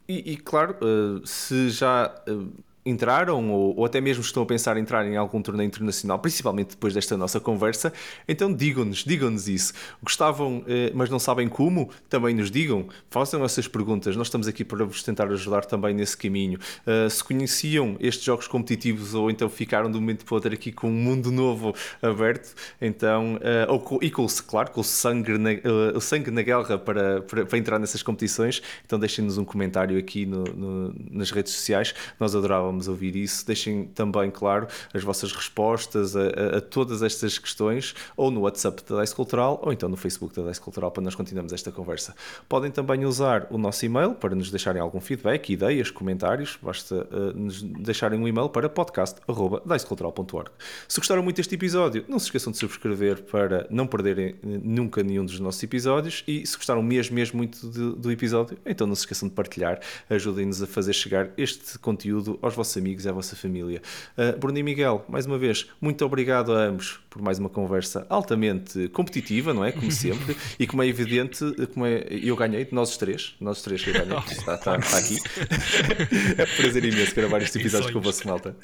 e, e, claro, uh, se já. Uh, entraram ou, ou, até mesmo estão a pensar em entrar em algum torneio internacional, principalmente depois desta nossa conversa, então digam-nos, digam-nos isso. Gostavam, eh, mas não sabem como? Também nos digam, façam essas perguntas. Nós estamos aqui para vos tentar ajudar também nesse caminho. Uh, se conheciam estes jogos competitivos ou então ficaram de momento para outro aqui com um mundo novo aberto, então, uh, ou com, e com, claro, com o sangue na, uh, o sangue na guerra para, para, para, entrar nessas competições, então deixem-nos um comentário aqui no, no, nas redes sociais. Nós adorávamos vamos ouvir isso. Deixem também, claro, as vossas respostas a, a, a todas estas questões, ou no WhatsApp da Dice Cultural, ou então no Facebook da Dice Cultural, para nós continuarmos esta conversa. Podem também usar o nosso e-mail para nos deixarem algum feedback, ideias, comentários. Basta uh, nos deixarem um e-mail para podcast.dicecultural.org. Se gostaram muito deste episódio, não se esqueçam de subscrever para não perderem eh, nunca nenhum dos nossos episódios. E se gostaram mesmo, mesmo muito do, do episódio, então não se esqueçam de partilhar. Ajudem-nos a fazer chegar este conteúdo aos vossos vossos amigos e à vossa família. Uh, Bruno e Miguel, mais uma vez, muito obrigado a ambos por mais uma conversa altamente competitiva, não é? Como sempre, e como é evidente, como é, eu ganhei, nós os três, nós os três que eu ganhei, está, está, está aqui. é um prazer imenso gravar estes episódios com o vosso malta.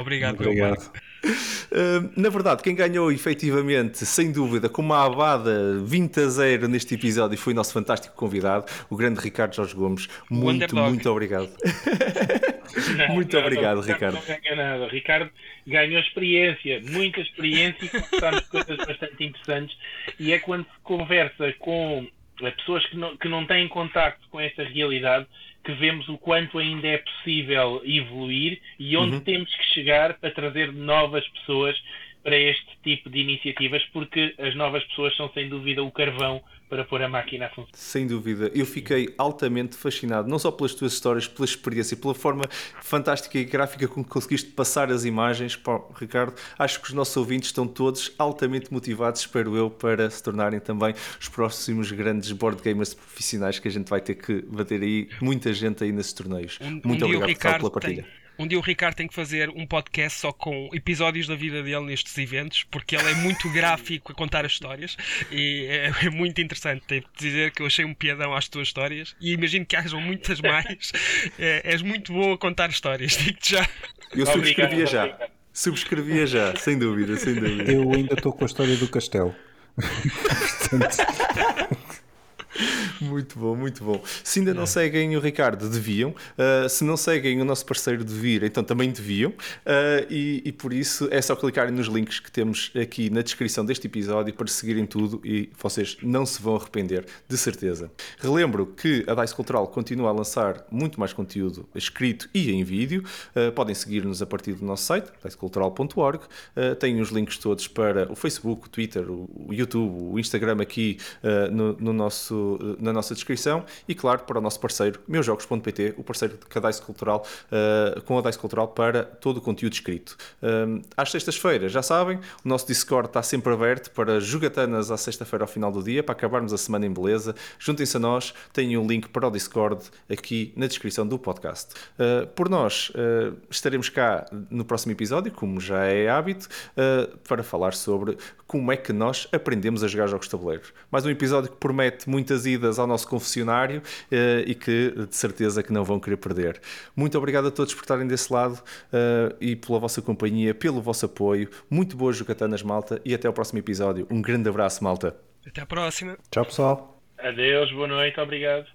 Obrigado, obrigado. Uh, na verdade, quem ganhou efetivamente, sem dúvida, com uma abada 20 a 0 neste episódio foi o nosso fantástico convidado, o grande Ricardo Jorge Gomes. Muito, muito obrigado. Não, muito obrigado, Ricardo. Não ganha nada. Ricardo ganhou experiência, muita experiência e conversámos coisas bastante interessantes. E é quando se conversa com pessoas que não, que não têm contacto com esta realidade que vemos o quanto ainda é possível evoluir e onde uhum. temos que chegar para trazer novas pessoas para este tipo de iniciativas, porque as novas pessoas são sem dúvida o carvão para pôr a máquina a funcionar. Sem dúvida, eu fiquei altamente fascinado, não só pelas tuas histórias, pela experiência, pela forma fantástica e gráfica com que conseguiste passar as imagens. Pô, Ricardo, acho que os nossos ouvintes estão todos altamente motivados, espero eu, para se tornarem também os próximos grandes board gamers profissionais que a gente vai ter que bater aí, muita gente aí nesses torneios. Um, Muito um obrigado, Ricardo, pela partilha. Tem um dia o Ricardo tem que fazer um podcast só com episódios da vida dele nestes eventos, porque ele é muito gráfico a contar as histórias e é, é muito interessante. Tenho de dizer que eu achei um piadão às tuas histórias e imagino que hajam muitas mais. É, és muito bom a contar histórias, digo-te já. Eu subscrevia já. Subscrevia já, sem dúvida, sem dúvida. Eu ainda estou com a história do castelo. Portanto... Muito bom, muito bom. Se ainda não seguem o Ricardo, deviam. Uh, se não seguem o nosso parceiro de vir, então também deviam. Uh, e, e, por isso é só clicarem nos links que temos aqui na descrição deste episódio para seguirem tudo e vocês não se vão arrepender, de certeza. Relembro que a Dice Cultural continua a lançar muito mais conteúdo escrito e em vídeo. Uh, podem seguir-nos a partir do nosso site, dicecultural.org. Uh, tem os links todos para o Facebook, o Twitter, o YouTube, o Instagram aqui no, no nosso na nossa descrição e, claro, para o nosso parceiro meusjogos.pt, o parceiro de Dice Cultural, uh, com a Dice Cultural para todo o conteúdo escrito. Uh, às sextas-feiras, já sabem, o nosso Discord está sempre aberto para jogatanas à sexta-feira ao final do dia, para acabarmos a semana em beleza. Juntem-se a nós, tenham um link para o Discord aqui na descrição do podcast. Uh, por nós, estaremos cá no próximo episódio, como já é hábito, para falar sobre como é que nós aprendemos a jogar jogos de tabuleiro. Mais um episódio que promete muitas idas ao nosso confessionário uh, e que de certeza que não vão querer perder. Muito obrigado a todos por estarem desse lado uh, e pela vossa companhia, pelo vosso apoio. Muito boas jogatanas, malta, e até ao próximo episódio. Um grande abraço, malta. Até à próxima. Tchau, pessoal. Adeus, boa noite, obrigado.